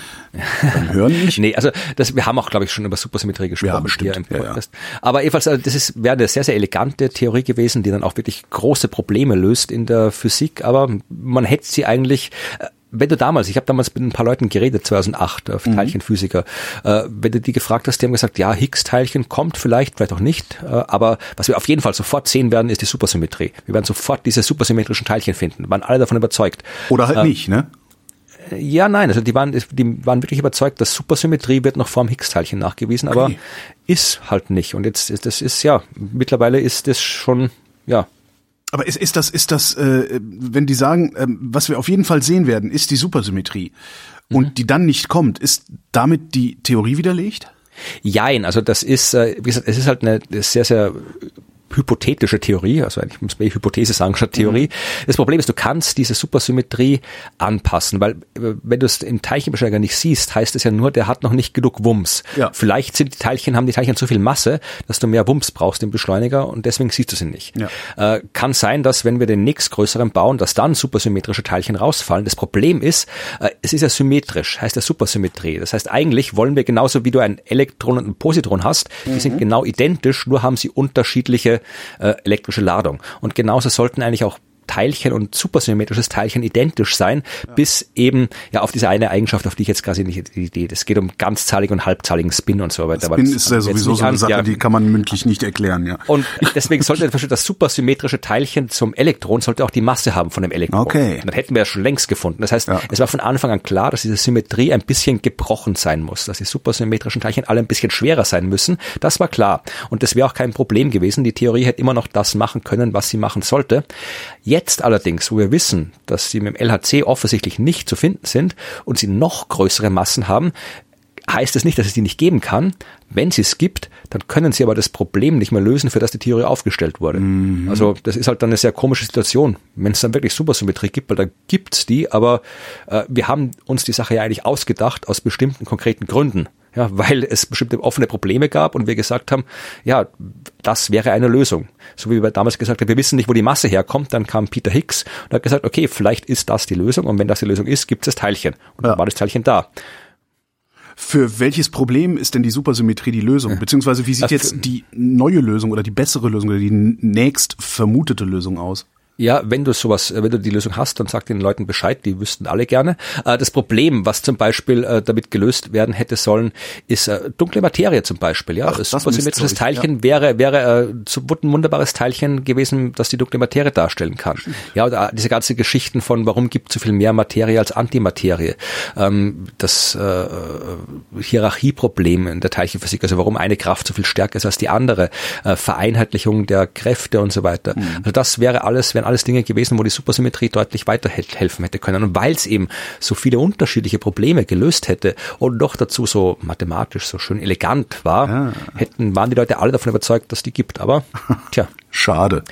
Speaker 3: Beim Hören nicht. nee, also das, wir haben auch, glaube ich, schon über Supersymmetrie gesprochen ja,
Speaker 2: bestimmt. hier im
Speaker 3: Podcast. Ja, ja. Aber jedenfalls, also das ist, wäre eine sehr, sehr elegante Theorie gewesen, die dann auch wirklich große Probleme löst in der Physik, aber man hätte sie eigentlich äh, wenn du damals, ich habe damals mit ein paar Leuten geredet, 2008, äh, mhm. Teilchenphysiker, äh, wenn du die gefragt hast, die haben gesagt, ja, Higgs-Teilchen kommt vielleicht, vielleicht auch nicht, äh, aber was wir auf jeden Fall sofort sehen werden, ist die Supersymmetrie. Wir werden sofort diese supersymmetrischen Teilchen finden, waren alle davon überzeugt.
Speaker 2: Oder halt äh, nicht, ne?
Speaker 3: Ja, nein, also die waren, die waren wirklich überzeugt, dass Supersymmetrie wird noch vorm Higgs-Teilchen nachgewiesen, okay. aber ist halt nicht. Und jetzt, das ist ja, mittlerweile ist das schon, ja.
Speaker 2: Aber ist, ist das, ist das, äh, wenn die sagen, äh, was wir auf jeden Fall sehen werden, ist die Supersymmetrie und mhm. die dann nicht kommt, ist damit die Theorie widerlegt?
Speaker 3: Jein, also das ist, äh, wie gesagt, es ist halt eine sehr, sehr hypothetische Theorie, also eigentlich muss man Hypothese sagen statt Theorie. Mhm. Das Problem ist, du kannst diese Supersymmetrie anpassen, weil äh, wenn du es im Teilchenbeschleuniger nicht siehst, heißt es ja nur, der hat noch nicht genug Wumms. Ja. Vielleicht sind die Teilchen, haben die Teilchen so viel Masse, dass du mehr Wumms brauchst im Beschleuniger und deswegen siehst du sie nicht. Ja. Äh, kann sein, dass wenn wir den nächstgrößeren bauen, dass dann supersymmetrische Teilchen rausfallen. Das Problem ist, äh, es ist ja symmetrisch, heißt ja Supersymmetrie. Das heißt, eigentlich wollen wir genauso wie du ein Elektron und ein Positron hast, die mhm. sind genau identisch, nur haben sie unterschiedliche elektrische Ladung. Und genauso sollten eigentlich auch Teilchen und supersymmetrisches Teilchen identisch sein, ja. bis eben ja auf diese eine Eigenschaft, auf die ich jetzt quasi nicht die Idee. Es geht um ganzzahligen und halbzahligen Spin und so weiter.
Speaker 2: Spin ist ja sowieso so eine Sache, ja. die kann man mündlich nicht erklären, ja.
Speaker 3: Und deswegen sollte das supersymmetrische Teilchen zum Elektron sollte auch die Masse haben von dem Elektron.
Speaker 2: Okay.
Speaker 3: Und dann hätten wir ja schon längst gefunden. Das heißt, ja. es war von Anfang an klar, dass diese Symmetrie ein bisschen gebrochen sein muss, dass die supersymmetrischen Teilchen alle ein bisschen schwerer sein müssen. Das war klar. Und das wäre auch kein Problem gewesen. Die Theorie hätte immer noch das machen können, was sie machen sollte. Jetzt allerdings, wo wir wissen, dass sie mit dem LHC offensichtlich nicht zu finden sind und sie noch größere Massen haben, heißt es nicht, dass es die nicht geben kann. Wenn sie es gibt, dann können sie aber das Problem nicht mehr lösen, für das die Theorie aufgestellt wurde. Mhm. Also das ist halt dann eine sehr komische Situation, wenn es dann wirklich Supersymmetrie gibt, weil da gibt's die, aber äh, wir haben uns die Sache ja eigentlich ausgedacht aus bestimmten konkreten Gründen ja, weil es bestimmte offene Probleme gab und wir gesagt haben, ja, das wäre eine Lösung. So wie wir damals gesagt haben, wir wissen nicht, wo die Masse herkommt, dann kam Peter Higgs und hat gesagt, okay, vielleicht ist das die Lösung und wenn das die Lösung ist, gibt es das Teilchen. Und dann war das Teilchen da.
Speaker 2: Für welches Problem ist denn die Supersymmetrie die Lösung? Beziehungsweise wie sieht jetzt die neue Lösung oder die bessere Lösung oder die nächst vermutete Lösung aus?
Speaker 3: Ja, wenn du sowas, äh, wenn du die Lösung hast, dann sag den Leuten Bescheid, die wüssten alle gerne. Äh, das Problem, was zum Beispiel äh, damit gelöst werden hätte sollen, ist dunkle Materie zum Beispiel. Ja, Ach, das supersymmetrisches Teilchen ja. wäre wäre ein wunderbares Teilchen gewesen, das die dunkle Materie darstellen kann. Ja, oder diese ganze Geschichten von, warum gibt es so viel mehr Materie als Antimaterie, ähm, das Hierarchieproblem in der Teilchenphysik, also warum eine Kraft so viel stärker ist als die andere, Vereinheitlichung der Kräfte und so weiter. Mhm. Also das wäre alles, wären alles Dinge gewesen, wo die Supersymmetrie deutlich weiterhelfen hätte können. Und weil es eben so viele unterschiedliche Probleme gelöst hätte und doch dazu so mathematisch so schön elegant war, ja. hätten, waren die Leute alle davon überzeugt, dass die gibt. Aber tja.
Speaker 2: Schade.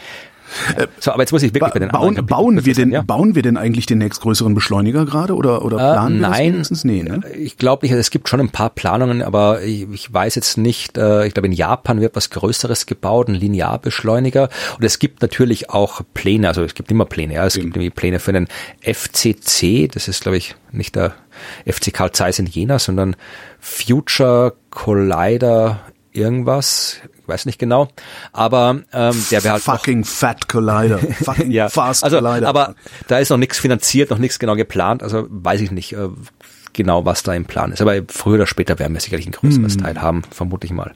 Speaker 3: Ja. So, aber jetzt muss ich wirklich
Speaker 2: ba bei den bauen, anderen bauen wir denn ja? bauen wir denn eigentlich den nächstgrößeren Beschleuniger gerade oder oder
Speaker 3: äh, planen äh, wir nein, Nee, ne? Ich glaube nicht, es gibt schon ein paar Planungen, aber ich, ich weiß jetzt nicht, äh, ich glaube in Japan wird was größeres gebaut, ein Linearbeschleuniger und es gibt natürlich auch Pläne, also es gibt immer Pläne, ja, es mhm. gibt nämlich Pläne für einen FCC, das ist glaube ich nicht der FC Carl Zeiss in Jena, sondern Future Collider irgendwas weiß nicht genau, aber ähm, der wäre halt
Speaker 2: fucking Fat Collider, fucking
Speaker 3: ja. Fast also, Collider. Aber da ist noch nichts finanziert, noch nichts genau geplant, also weiß ich nicht äh, genau, was da im Plan ist. Aber früher oder später werden wir sicherlich ein größeres mm. Teil haben, vermute ich mal.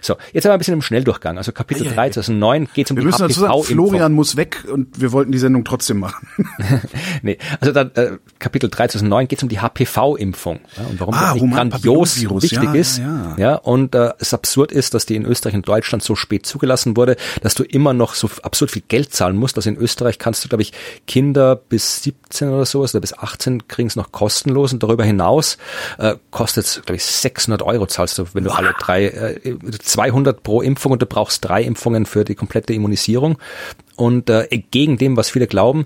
Speaker 3: So, jetzt aber ein bisschen im Schnelldurchgang. Also Kapitel
Speaker 2: Ei, ei,
Speaker 3: 3 2009 geht es um
Speaker 2: Wir
Speaker 3: die
Speaker 2: müssen dazu sagen,
Speaker 3: HPV-Impfung.
Speaker 2: Florian muss weg und wir wollten die Sendung trotzdem machen.
Speaker 3: nee, also dann äh, Kapitel 3 2009 geht es um die HPV-Impfung ja, und warum
Speaker 2: Ah,
Speaker 3: das grandios wichtig
Speaker 2: Ja,
Speaker 3: ist.
Speaker 2: ja, ja.
Speaker 3: ja und äh, es absurd ist, dass die in Österreich und Deutschland so spät zugelassen wurde, dass du immer noch so absurd viel Geld zahlen musst. Also in Österreich kannst du, glaube ich, Kinder bis 17 oder sowas oder bis 18 kriegen es noch kostenlos und darüber hinaus äh, kostet es, glaube ich, 600 Euro zahlst du, wenn du alle drei, äh, 200 pro Impfung und du brauchst drei Impfungen für die komplette Immunisierung. Und äh, entgegen dem, was viele glauben,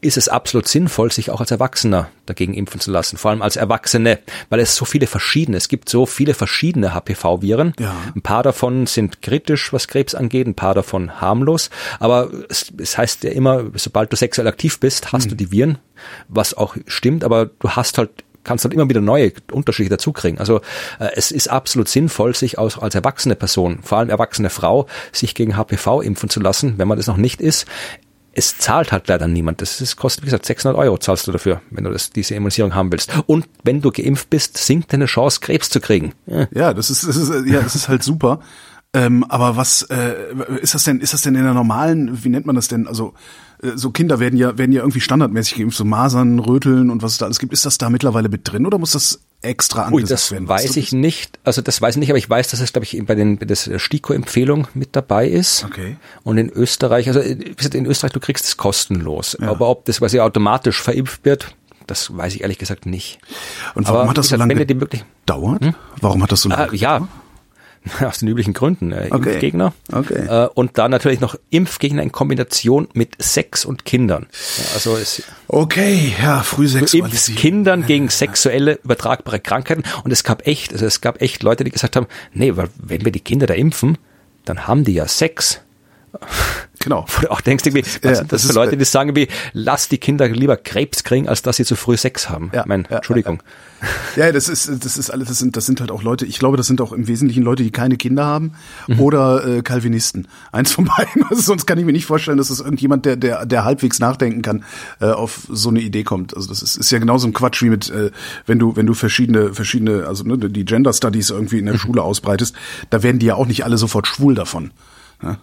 Speaker 3: ist es absolut sinnvoll, sich auch als Erwachsener dagegen impfen zu lassen. Vor allem als Erwachsene, weil es so viele verschiedene, es gibt so viele verschiedene HPV-Viren.
Speaker 2: Ja.
Speaker 3: Ein paar davon sind kritisch, was Krebs angeht, ein paar davon harmlos. Aber es, es heißt ja immer, sobald du sexuell aktiv bist, hast du die Viren, was auch stimmt, aber du hast halt kannst halt immer wieder neue Unterschiede dazukriegen. Also äh, es ist absolut sinnvoll, sich aus, als erwachsene Person, vor allem erwachsene Frau, sich gegen HPV impfen zu lassen, wenn man das noch nicht ist. Es zahlt halt leider niemand. Das ist, kostet, wie gesagt, 600 Euro zahlst du dafür, wenn du das, diese Immunisierung haben willst. Und wenn du geimpft bist, sinkt deine Chance, Krebs zu kriegen. Ja.
Speaker 2: Ja, das ist, das ist, ja, das ist halt super. Ähm, aber was äh, ist das denn? Ist das denn in der normalen? Wie nennt man das denn? Also so Kinder werden ja werden ja irgendwie standardmäßig geimpft, so Masern, Röteln und was es da alles gibt. Ist das da mittlerweile mit drin oder muss das extra
Speaker 3: Ui,
Speaker 2: angesagt
Speaker 3: das weiß
Speaker 2: du
Speaker 3: ich nicht. Also das weiß ich nicht, aber ich weiß, dass es, glaube ich, bei den bei der STIKO-Empfehlung mit dabei ist.
Speaker 2: Okay.
Speaker 3: Und in Österreich, also gesagt, in Österreich, du kriegst es kostenlos. Aber ob das quasi automatisch verimpft wird, das weiß ich ehrlich gesagt nicht.
Speaker 2: Und warum
Speaker 3: aber
Speaker 2: hat das so lange gedauert? Warum hat das so lange?
Speaker 3: Ah, ja, aus den üblichen Gründen. Äh,
Speaker 2: Okay.
Speaker 3: Impfgegner.
Speaker 2: Okay.
Speaker 3: Äh, und dann natürlich noch Impfgegner in Kombination mit Sex und Kindern. Ja, also es
Speaker 2: Okay, ja, Frühsexualisierung.
Speaker 3: Kindern gegen sexuelle übertragbare Krankheiten. Und es gab echt, also es gab echt Leute, die gesagt haben, nee, weil wenn wir die Kinder da impfen, dann haben die ja Sex.
Speaker 2: Genau.
Speaker 3: Wo du auch denkst, irgendwie, was
Speaker 2: Ja,
Speaker 3: sind
Speaker 2: das
Speaker 3: das für Leute, die sagen wie, lass die Kinder lieber Krebs kriegen, als dass sie zu früh Sex haben.
Speaker 2: Ja,
Speaker 3: ich meine,
Speaker 2: ja,
Speaker 3: Entschuldigung.
Speaker 2: Ja, das ist, das ist alles, das sind, das sind halt auch Leute, ich glaube, das sind auch im Wesentlichen Leute, die keine Kinder haben
Speaker 3: Mhm.
Speaker 2: oder äh, Calvinisten. Eins von beiden. Also sonst kann ich mir nicht vorstellen, dass das irgendjemand, der, der, der halbwegs nachdenken kann, äh, auf so eine Idee kommt. Also das ist, ist ja genauso ein Quatsch wie mit, äh, wenn du, wenn du verschiedene, verschiedene, also ne, die Gender Studies irgendwie in der
Speaker 3: Mhm.
Speaker 2: Schule ausbreitest, da werden die ja auch nicht alle sofort schwul davon.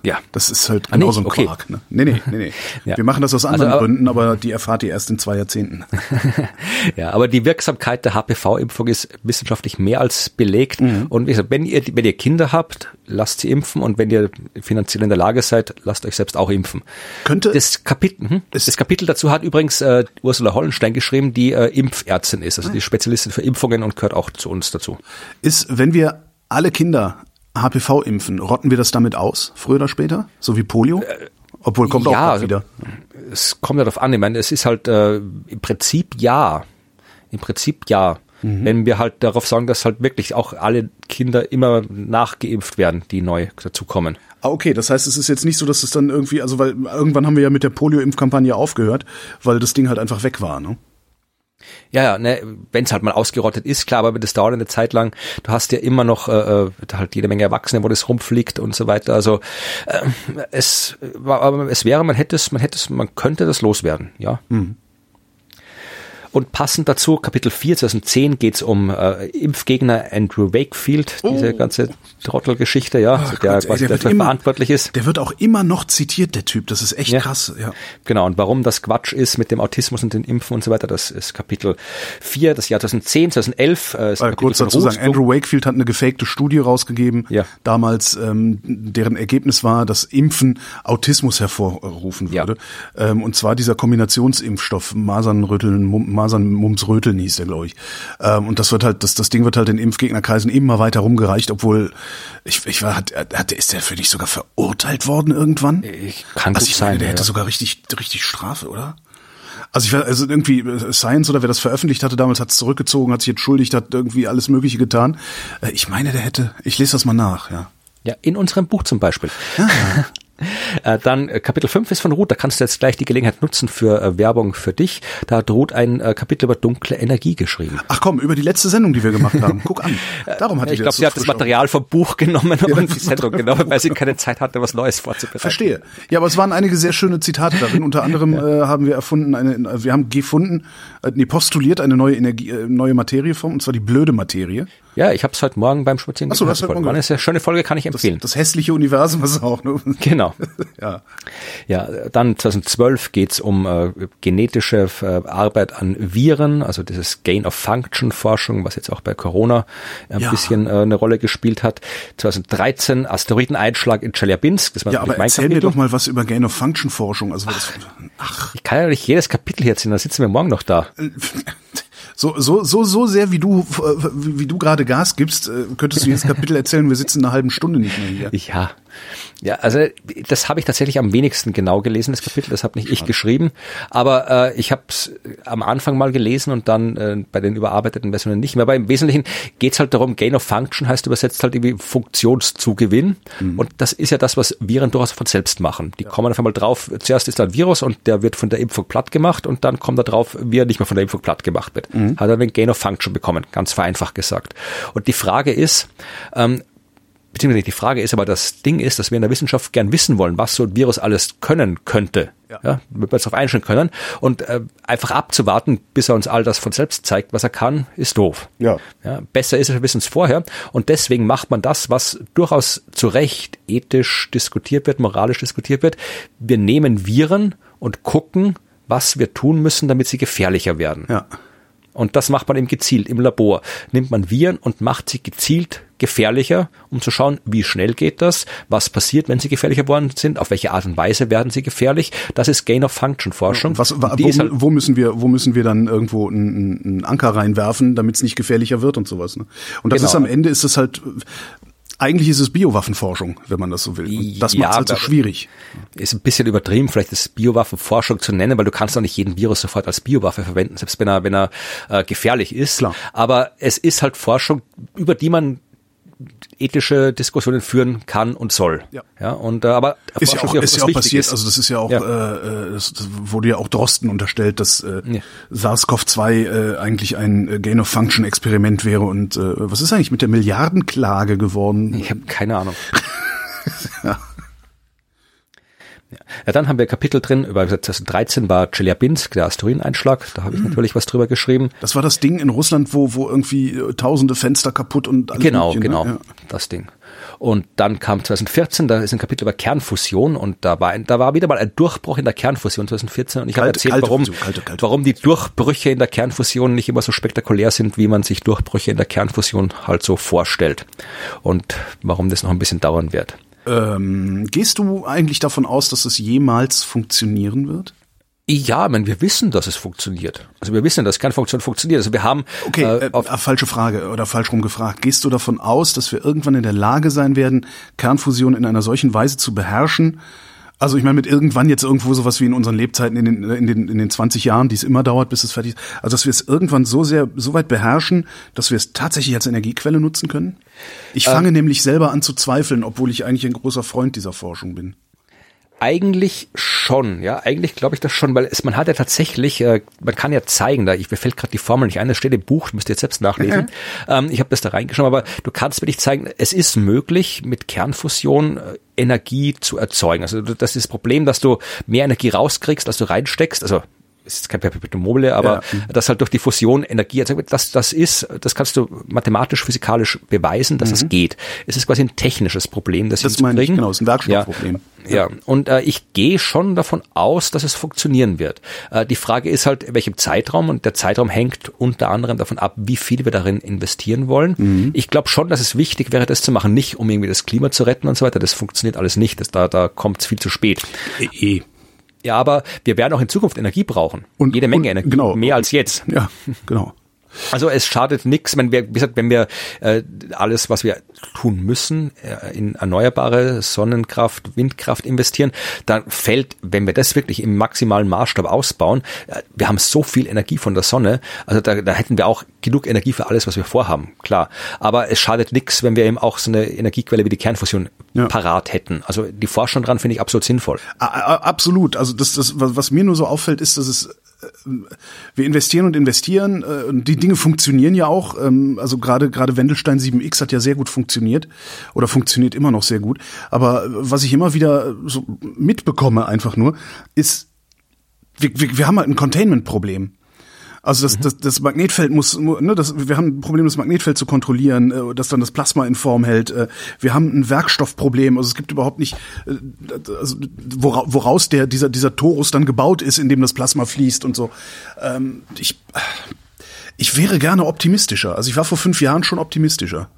Speaker 2: Ja. Das ist halt
Speaker 3: Ah, nee,
Speaker 2: genauso ein
Speaker 3: okay.
Speaker 2: Quark. Ne? Nee, nee, nee, nee.
Speaker 3: Ja.
Speaker 2: Wir machen das aus anderen
Speaker 3: Also, aber-
Speaker 2: Gründen, aber die erfahrt ihr erst in zwei Jahrzehnten.
Speaker 3: Ja, aber die Wirksamkeit der HPV-Impfung ist wissenschaftlich mehr als belegt.
Speaker 2: Mhm.
Speaker 3: Und wie gesagt, wenn ihr, wenn ihr Kinder habt, lasst sie impfen und wenn ihr finanziell in der Lage seid, lasst euch selbst auch impfen.
Speaker 2: Könnte-
Speaker 3: das Kapitel, hm? Das Kapitel dazu hat übrigens äh, Ursula Hollenstein geschrieben, die äh, Impfärztin ist, also
Speaker 2: Ah.
Speaker 3: die Spezialistin für Impfungen und gehört auch zu uns dazu.
Speaker 2: ist, wenn wir alle Kinder HPV impfen, rotten wir das damit aus, früher oder später? So wie Polio? Obwohl kommt auch
Speaker 3: ja,
Speaker 2: bald
Speaker 3: also-
Speaker 2: wieder.
Speaker 3: Es kommt ja darauf an, ich meine, es ist halt äh, im Prinzip ja. Im Prinzip ja.
Speaker 2: Mhm.
Speaker 3: Wenn wir halt darauf sagen, dass halt wirklich auch alle Kinder immer nachgeimpft werden, die neu dazukommen.
Speaker 2: Ah, okay, das heißt, es ist jetzt nicht so, dass es dann irgendwie, also weil irgendwann haben wir ja mit der Polio-Impfkampagne aufgehört, weil das Ding halt einfach weg war, ne?
Speaker 3: Ja, ja, ne, wenn es halt mal ausgerottet ist, klar, aber das dauert eine Zeit lang. Du hast ja immer noch äh, äh, halt jede Menge Erwachsene, wo das rumfliegt und so weiter. Also äh, es war, aber es wäre, man hätte es, man hätte es, man könnte das loswerden, ja. Und passend dazu, Kapitel 4, 2010 geht's um äh, Impfgegner Andrew Wakefield, diese ganze Trottelgeschichte, ja, also der
Speaker 2: Oh. Gott, ey,
Speaker 3: quasi
Speaker 2: der wird
Speaker 3: dafür
Speaker 2: immer-
Speaker 3: verantwortlich ist.
Speaker 2: Der wird auch immer noch zitiert, der Typ. Das ist echt
Speaker 3: Ja.
Speaker 2: krass, ja.
Speaker 3: Genau, und warum das Quatsch ist mit dem Autismus und den Impfen und so weiter, das ist Kapitel 4, das Jahr 2010, 2011. Äh, ist Kapitel
Speaker 2: kurz dazu sagen. Andrew Wakefield hat eine gefakte Studie rausgegeben,
Speaker 3: Ja.
Speaker 2: damals, ähm, deren Ergebnis war, dass Impfen Autismus hervorrufen
Speaker 3: Ja.
Speaker 2: würde. Ähm, und zwar dieser Kombinationsimpfstoff, Masernröteln, Mum, Masern, Mumps, Röteln hieß der, glaube ich. Ähm, und das wird halt, das, das Ding wird halt in Impfgegnerkreisen immer weiter rumgereicht, obwohl, ich, ich war, hat, hat, ist der für dich sogar verurteilt worden irgendwann?
Speaker 3: Ich kann
Speaker 2: also ich meine,
Speaker 3: sein,
Speaker 2: der
Speaker 3: ja.
Speaker 2: hätte sogar richtig, richtig Strafe, oder? Also ich war, also irgendwie äh, Science oder wer das veröffentlicht hatte damals hat es zurückgezogen, hat sich entschuldigt, hat irgendwie alles Mögliche getan. Äh, Ich meine, der hätte, ich lese das mal nach, ja.
Speaker 3: Ja, in unserem Buch zum Beispiel. Äh, Dann äh, Kapitel 5 ist von Ruth, da kannst du jetzt gleich die Gelegenheit nutzen für äh, Werbung für dich. Da hat Ruth ein äh, Kapitel über dunkle Energie geschrieben.
Speaker 2: Ach komm, über die letzte Sendung, die wir gemacht haben. Guck an. Darum hatte
Speaker 3: ich
Speaker 2: ich
Speaker 3: glaube, sie hat das Material vom Buch genommen und die Sendung genommen, weil sie keine Zeit hatte, was Neues vorzubereiten.
Speaker 2: Verstehe. Ja, aber es waren einige sehr schöne Zitate darin. Unter anderem äh, haben wir erfunden, eine, wir haben gefunden, äh, nee, postuliert eine neue Energie, neue Materieform, und zwar die blöde Materie.
Speaker 3: Ja, ich habe es heute Morgen beim Spazieren
Speaker 2: Ach so, das
Speaker 3: War eine sehr schöne Folge, kann ich empfehlen.
Speaker 2: Das, das hässliche Universum ist auch. Ne?
Speaker 3: Genau.
Speaker 2: ja.
Speaker 3: Ja, dann 2012 geht's um äh, genetische äh, Arbeit an Viren, also dieses Gain-of-Function-Forschung, was jetzt auch bei Corona ein
Speaker 2: Ja.
Speaker 3: bisschen äh, eine Rolle gespielt hat. 2013 Asteroideneinschlag in Chelyabinsk. Das war
Speaker 2: Ja, aber
Speaker 3: mein
Speaker 2: erzähl mir
Speaker 3: Kapitel.
Speaker 2: doch mal was über Gain-of-Function-Forschung. Also das, ach,
Speaker 3: Ich kann ja nicht jedes Kapitel hier ziehen, dann sitzen wir morgen noch da.
Speaker 2: so so so so sehr wie du äh, wie, du gerade Gas gibst, äh, könntest du jedes Kapitel erzählen. Wir sitzen eine halbe Stunde nicht mehr hier.
Speaker 3: Ja. Ja, also das habe ich tatsächlich am wenigsten genau gelesen, das Kapitel, das habe nicht ich geschrieben, aber äh, ich habe es am Anfang mal gelesen und dann äh, bei den überarbeiteten Versionen nicht mehr. Aber im Wesentlichen geht's halt darum, Gain of Function heißt übersetzt halt irgendwie Funktionszugewinn und das ist ja das, was Viren durchaus von selbst machen. Die kommen auf einmal drauf, zuerst ist da ein Virus und der wird von der Impfung platt gemacht und dann kommt da drauf, wie er nicht mehr von der Impfung platt gemacht wird. Hat er den Gain of Function bekommen, ganz vereinfacht gesagt. Und die Frage ist, ähm, beziehungsweise die Frage ist aber, das Ding ist, dass wir in der Wissenschaft gern wissen wollen, was so ein Virus alles können könnte.
Speaker 2: Ja.
Speaker 3: Ja, damit wir uns darauf einstellen können. Und äh, einfach abzuwarten, bis er uns all das von selbst zeigt, was er kann, ist doof.
Speaker 2: Ja.
Speaker 3: Ja, besser ist es, wir wissen es vorher. Und deswegen macht man das, was durchaus zu Recht ethisch diskutiert wird, moralisch diskutiert wird. Wir nehmen Viren und gucken, was wir tun müssen, damit sie gefährlicher werden.
Speaker 2: Ja.
Speaker 3: Und das macht man eben gezielt im Labor. Nimmt man Viren und macht sie gezielt gefährlicher, um zu schauen, wie schnell geht das, was passiert, wenn sie gefährlicher worden sind, auf welche Art und Weise werden sie gefährlich. Das ist Gain-of-Function-Forschung.
Speaker 2: Was, wo,
Speaker 3: halt-
Speaker 2: wo müssen wir, wo müssen wir dann irgendwo einen, einen Anker reinwerfen, damit es nicht gefährlicher wird und sowas. Ne? Und das
Speaker 3: Genau.
Speaker 2: ist am Ende ist es halt, eigentlich ist es Biowaffenforschung, wenn man das so will. Und das
Speaker 3: Ja,
Speaker 2: macht es halt so schwierig.
Speaker 3: ist ein bisschen übertrieben, vielleicht ist Biowaffenforschung zu nennen, weil du kannst doch nicht jeden Virus sofort als Biowaffe verwenden, selbst wenn er, wenn er äh, gefährlich ist.
Speaker 2: Klar.
Speaker 3: Aber es ist halt Forschung, über die man ethische Diskussionen führen kann und soll.
Speaker 2: Ja.
Speaker 3: ja und äh, aber
Speaker 2: Ist ja auch, ist ja auch passiert,
Speaker 3: ist.
Speaker 2: also das ist ja auch,
Speaker 3: Ja.
Speaker 2: Äh, äh, das, das wurde ja auch Drosten unterstellt, dass äh,
Speaker 3: Ja.
Speaker 2: SARS-CoV-2 äh, eigentlich ein äh, Gain-of-Function-Experiment wäre. Und äh, was ist eigentlich mit der Milliardenklage geworden?
Speaker 3: Ich habe keine Ahnung. Ja. dann haben wir Kapitel drin, über 2013 war Chelyabinsk, der Asteroideneinschlag, da habe ich natürlich was drüber geschrieben.
Speaker 2: Das war das Ding in Russland, wo, wo irgendwie äh, tausende Fenster kaputt und alles
Speaker 3: Genau,
Speaker 2: Mögliche, ne?
Speaker 3: genau,
Speaker 2: Ja.
Speaker 3: das Ding. Und dann kam 2014, da ist ein Kapitel über Kernfusion und da war, ein, da war wieder mal ein Durchbruch in der Kernfusion 2014 und ich habe erzählt,
Speaker 2: kalte
Speaker 3: warum,
Speaker 2: kalte- kalte
Speaker 3: warum die Durchbrüche in der Kernfusion nicht immer so spektakulär sind, wie man sich Durchbrüche in der Kernfusion halt so vorstellt und warum das noch ein bisschen dauern wird.
Speaker 2: Ähm, gehst du eigentlich davon aus, dass es jemals funktionieren wird?
Speaker 3: Ja, ich meine, wir wissen, dass es funktioniert. Also wir wissen, dass Kernfunktion funktioniert. Also wir haben
Speaker 2: Okay,
Speaker 3: äh,
Speaker 2: äh, äh, falsche Frage oder falsch rum gefragt. Gehst du davon aus, dass wir irgendwann in der Lage sein werden, Kernfusion in einer solchen Weise zu beherrschen? Also ich meine mit irgendwann jetzt irgendwo sowas wie in unseren Lebzeiten in den, in den, in den 20 Jahren, die es immer dauert, bis es fertig ist. Also dass wir es irgendwann so sehr, so weit beherrschen, dass wir es tatsächlich als Energiequelle nutzen können? Ich fange nämlich selber an zu zweifeln, obwohl ich eigentlich ein großer Freund dieser Forschung bin.
Speaker 3: Eigentlich schon, ja, eigentlich glaube ich das schon, weil es, man hat ja tatsächlich, äh, man kann ja zeigen, da ich, mir fällt gerade die Formel nicht ein, das steht im Buch, müsst ihr jetzt selbst nachlesen. ähm, ich habe das da reingeschrieben, aber du kannst wirklich zeigen, es ist möglich, mit Kernfusion äh, Energie zu erzeugen. Also das ist das Problem, dass du mehr Energie rauskriegst, als du reinsteckst. Also es ist kein Perpetuum mobile, aber dass halt durch die Fusion Energie erzeugt wird, das, das ist, das kannst du mathematisch, physikalisch beweisen, dass es geht. Es ist quasi ein technisches Problem, das,
Speaker 2: Mhm. Das meine ich, genau, es ist ein Werkstoffproblem.
Speaker 3: Ja, und äh, ich gehe schon davon aus, dass es funktionieren wird. Äh, die Frage ist halt, in welchem Zeitraum und der Zeitraum hängt unter anderem davon ab, wie viel wir darin investieren wollen.
Speaker 2: Mhm.
Speaker 3: Ich glaube schon, dass es wichtig wäre, das zu machen, nicht um irgendwie das Klima zu retten und so weiter. Das funktioniert alles nicht. Das, da da kommt es viel zu spät.
Speaker 2: Eh.
Speaker 3: Ja, aber wir werden auch in Zukunft Energie brauchen.
Speaker 2: Und-
Speaker 3: Jede Menge
Speaker 2: und-
Speaker 3: Energie,
Speaker 2: genau.
Speaker 3: mehr als jetzt.
Speaker 2: Ja, genau.
Speaker 3: Also es schadet nichts, wenn wir, wie gesagt, wenn wir äh, alles, was wir tun müssen, äh, in erneuerbare Sonnenkraft, Windkraft investieren, dann fällt, wenn wir das wirklich im maximalen Maßstab ausbauen, äh, wir haben so viel Energie von der Sonne, also da, da hätten wir auch genug Energie für alles, was wir vorhaben, klar. Aber es schadet nichts, wenn wir eben auch so eine Energiequelle wie die Kernfusion
Speaker 2: Ja.
Speaker 3: parat hätten. Also die Forschung dran finde ich absolut sinnvoll.
Speaker 2: Absolut. Also das, das, was mir nur so auffällt, ist, dass es wir investieren und investieren äh, und die Dinge funktionieren ja auch. ähm, Also gerade gerade Wendelstein 7X hat ja sehr gut funktioniert oder funktioniert immer noch sehr gut. Aber was ich immer wieder so mitbekomme, einfach nur, ist wir, wir, wir haben halt ein Containment-Problem. Also das, das, das Magnetfeld muss, ne, das, wir haben ein Problem, das Magnetfeld zu kontrollieren, äh, das dann das Plasma in Form hält. Äh, wir haben ein Werkstoffproblem. Also es gibt überhaupt nicht, äh, also woraus der dieser dieser Torus dann gebaut ist, in dem das Plasma fließt und so. Ähm, ich ich wäre gerne optimistischer. Also ich war vor fünf Jahren schon optimistischer.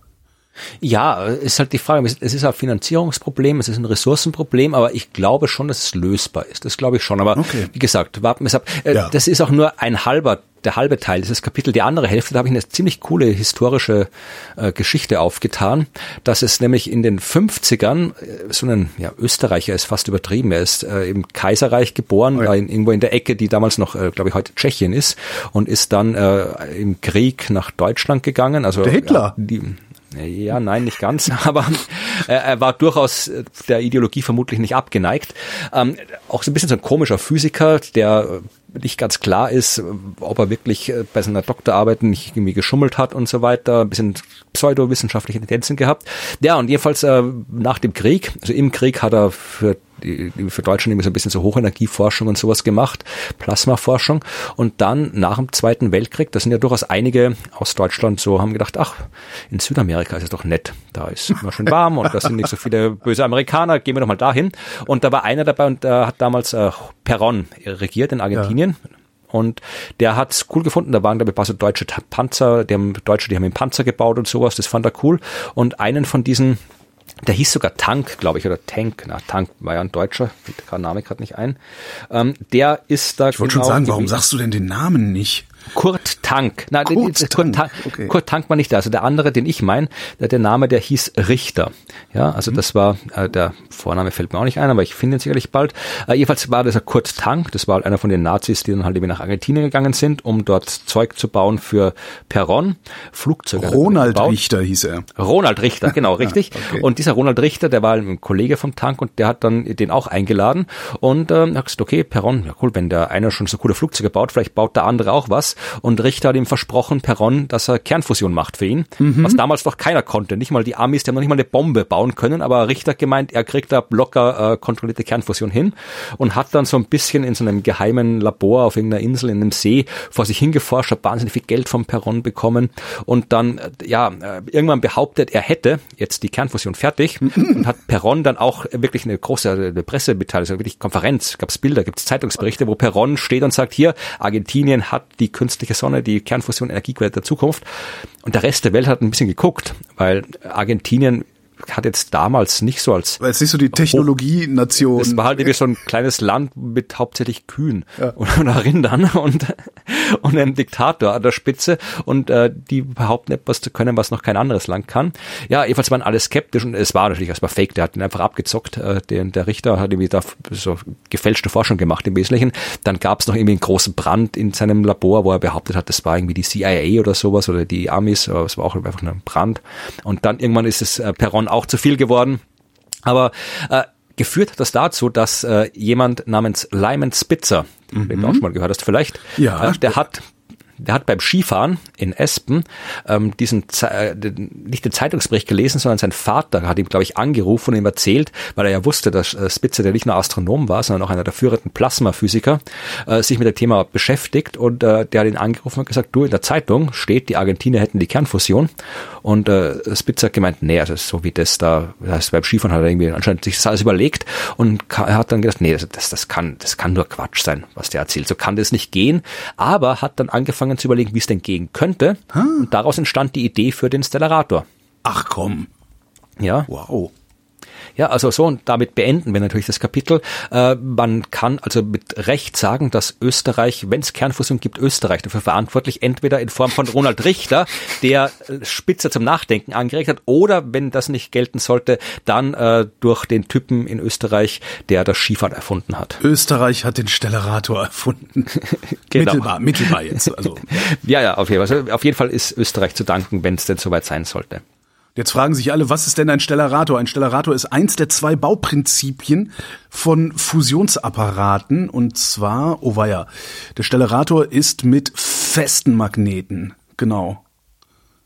Speaker 3: Ja, ist halt die Frage, es ist ein Finanzierungsproblem, es ist ein Ressourcenproblem, aber ich glaube schon, dass es lösbar ist. Das glaube ich schon. Aber okay. wie gesagt, warten wir es ab. Äh, ja. Das ist auch nur ein halber, der halbe Teil dieses Kapitel. Die andere Hälfte, da habe ich eine ziemlich coole historische äh, Geschichte aufgetan, dass es nämlich in den 50ern, äh, so ein ja, Österreicher ist fast übertrieben, er ist äh, im Kaiserreich geboren, oh ja. in, irgendwo in der Ecke, die damals noch, äh, glaube ich, heute Tschechien ist, und ist dann äh, im Krieg nach Deutschland gegangen. Also
Speaker 2: der Hitler.
Speaker 3: Ja, die, ja, nein, nicht ganz, aber äh, er war durchaus der Ideologie vermutlich nicht abgeneigt. Ähm, auch so ein bisschen so ein komischer Physiker, der nicht ganz klar ist, ob er wirklich äh, bei seiner Doktorarbeit nicht irgendwie geschummelt hat und so weiter, ein bisschen pseudowissenschaftliche Tendenzen gehabt. Ja, und jedenfalls äh, nach dem Krieg, also im Krieg hat er für für Deutschland irgendwie so ein bisschen so Hochenergieforschung und sowas gemacht, Plasmaforschung. Und dann nach dem Zweiten Weltkrieg, da sind ja durchaus einige aus Deutschland so, haben gedacht, ach, in Südamerika ist es doch nett. Da ist immer schön warm und da sind nicht so viele böse Amerikaner, gehen wir doch mal dahin. Und da war einer dabei und der hat damals äh, Perron regiert in Argentinien. Ja. Und der hat's cool gefunden. Da waren, glaube ich, ein paar so deutsche Panzer, die haben Deutsche, die haben einen Panzer gebaut und sowas. Das fand er cool. Und einen von diesen der hieß sogar Tank, glaube ich, oder Tank. Na, Tank war ja ein Deutscher, fällt der Name gerade nicht ein. Ähm, der ist da.
Speaker 2: Ich wollte genau schon sagen, warum sagst du denn den Namen nicht?
Speaker 3: Kurt Tank. Nein, Kurt, Tank. Tank, okay. Kurt Tank war nicht da. Also der andere, den ich meine, der, der Name, der hieß Richter. Ja, also mhm. das war, äh, der Vorname fällt mir auch nicht ein, aber ich finde ihn sicherlich bald. Äh, jedenfalls war das ein Kurt Tank. Das war einer von den Nazis, die dann halt eben nach Argentinien gegangen sind, um dort Zeug zu bauen für Perron. Flugzeuge.
Speaker 2: Ronald Richter hieß er.
Speaker 3: Ronald Richter, genau, richtig. okay. Und dieser Ronald Richter, der war ein Kollege vom Tank und der hat dann den auch eingeladen und ähm, hat gesagt, okay, Perron, ja cool, wenn der einer schon so coole Flugzeuge baut, vielleicht baut der andere auch was und Richter hat ihm versprochen, Perron, dass er Kernfusion macht für ihn, mhm. was damals noch keiner konnte. Nicht mal die Amis, die haben noch nicht mal eine Bombe bauen können, aber Richter gemeint, er kriegt da locker äh, kontrollierte Kernfusion hin und hat dann so ein bisschen in so einem geheimen Labor auf irgendeiner Insel in einem See vor sich hingeforscht, hat wahnsinnig viel Geld vom Perron bekommen und dann, äh, ja, äh, irgendwann behauptet, er hätte jetzt die Kernfusion fertig und hat Perron dann auch wirklich eine große eine Pressemitteilung, also wirklich Konferenz, gab es Bilder, gibt es Zeitungsberichte, wo Perron steht und sagt, hier, Argentinien hat die künstliche Sonne, die Kernfusion Energiequelle der Zukunft. Und der Rest der Welt hat ein bisschen geguckt, weil Argentinien hat jetzt damals nicht so als.
Speaker 2: Weil es nicht so die Technologienation.
Speaker 3: Es war halt irgendwie so ein kleines Land mit hauptsächlich Kühen ja. oder Rindern und, und einem Diktator an der Spitze und äh, die behaupten etwas zu können, was noch kein anderes Land kann. Ja, jedenfalls waren alle skeptisch und es war natürlich erstmal fake, der hat ihn einfach abgezockt. Äh, der, der Richter hat irgendwie da so gefälschte Forschung gemacht im Wesentlichen. Dann gab es noch irgendwie einen großen Brand in seinem Labor, wo er behauptet hat, das war irgendwie die CIA oder sowas oder die Amis, aber es war auch einfach nur ein Brand. Und dann irgendwann ist es äh, Perron auch zu viel geworden. Aber äh, geführt hat das dazu, dass äh, jemand namens Lyman Spitzer, mhm. den du auch schon mal gehört hast vielleicht, ja, äh, der hat der hat beim Skifahren in Espen ähm, diesen äh, nicht den Zeitungsbericht gelesen, sondern sein Vater hat ihm, glaube ich, angerufen und ihm erzählt, weil er ja wusste, dass äh, Spitzer, der nicht nur Astronom war, sondern auch einer der führenden Plasmaphysiker, äh, sich mit dem Thema beschäftigt und äh, der hat ihn angerufen und gesagt, du, in der Zeitung steht, die Argentinier hätten die Kernfusion und äh, Spitzer hat gemeint, nee, also so wie das da, das heißt, beim Skifahren hat er irgendwie anscheinend sich das alles überlegt und er hat dann gedacht, nee, das, das, das kann, das kann nur Quatsch sein, was der erzählt, so kann das nicht gehen, aber hat dann angefangen angefangen zu überlegen, wie es denn gehen könnte. Hm. Und daraus entstand die Idee für den Stellarator.
Speaker 2: Ach komm.
Speaker 3: Ja.
Speaker 2: Wow.
Speaker 3: Ja, also so und damit beenden wir natürlich das Kapitel. Äh, man kann also mit Recht sagen, dass Österreich, wenn es Kernfusion gibt, Österreich dafür verantwortlich, entweder in Form von Ronald Richter, der äh, Spitzer zum Nachdenken angeregt hat, oder wenn das nicht gelten sollte, dann äh, durch den Typen in Österreich, der das Skifahren erfunden hat.
Speaker 2: Österreich hat den Stellarator erfunden. genau. Mittelbar, mittelbar jetzt. Also.
Speaker 3: ja, ja, auf jeden Fall. Also auf jeden Fall ist Österreich zu danken, wenn es denn soweit sein sollte.
Speaker 2: Jetzt fragen sich alle, was ist denn ein Stellarator? Ein Stellarator ist eins der zwei Bauprinzipien von Fusionsapparaten und zwar, oh weia, der Stellarator ist mit festen Magneten, genau.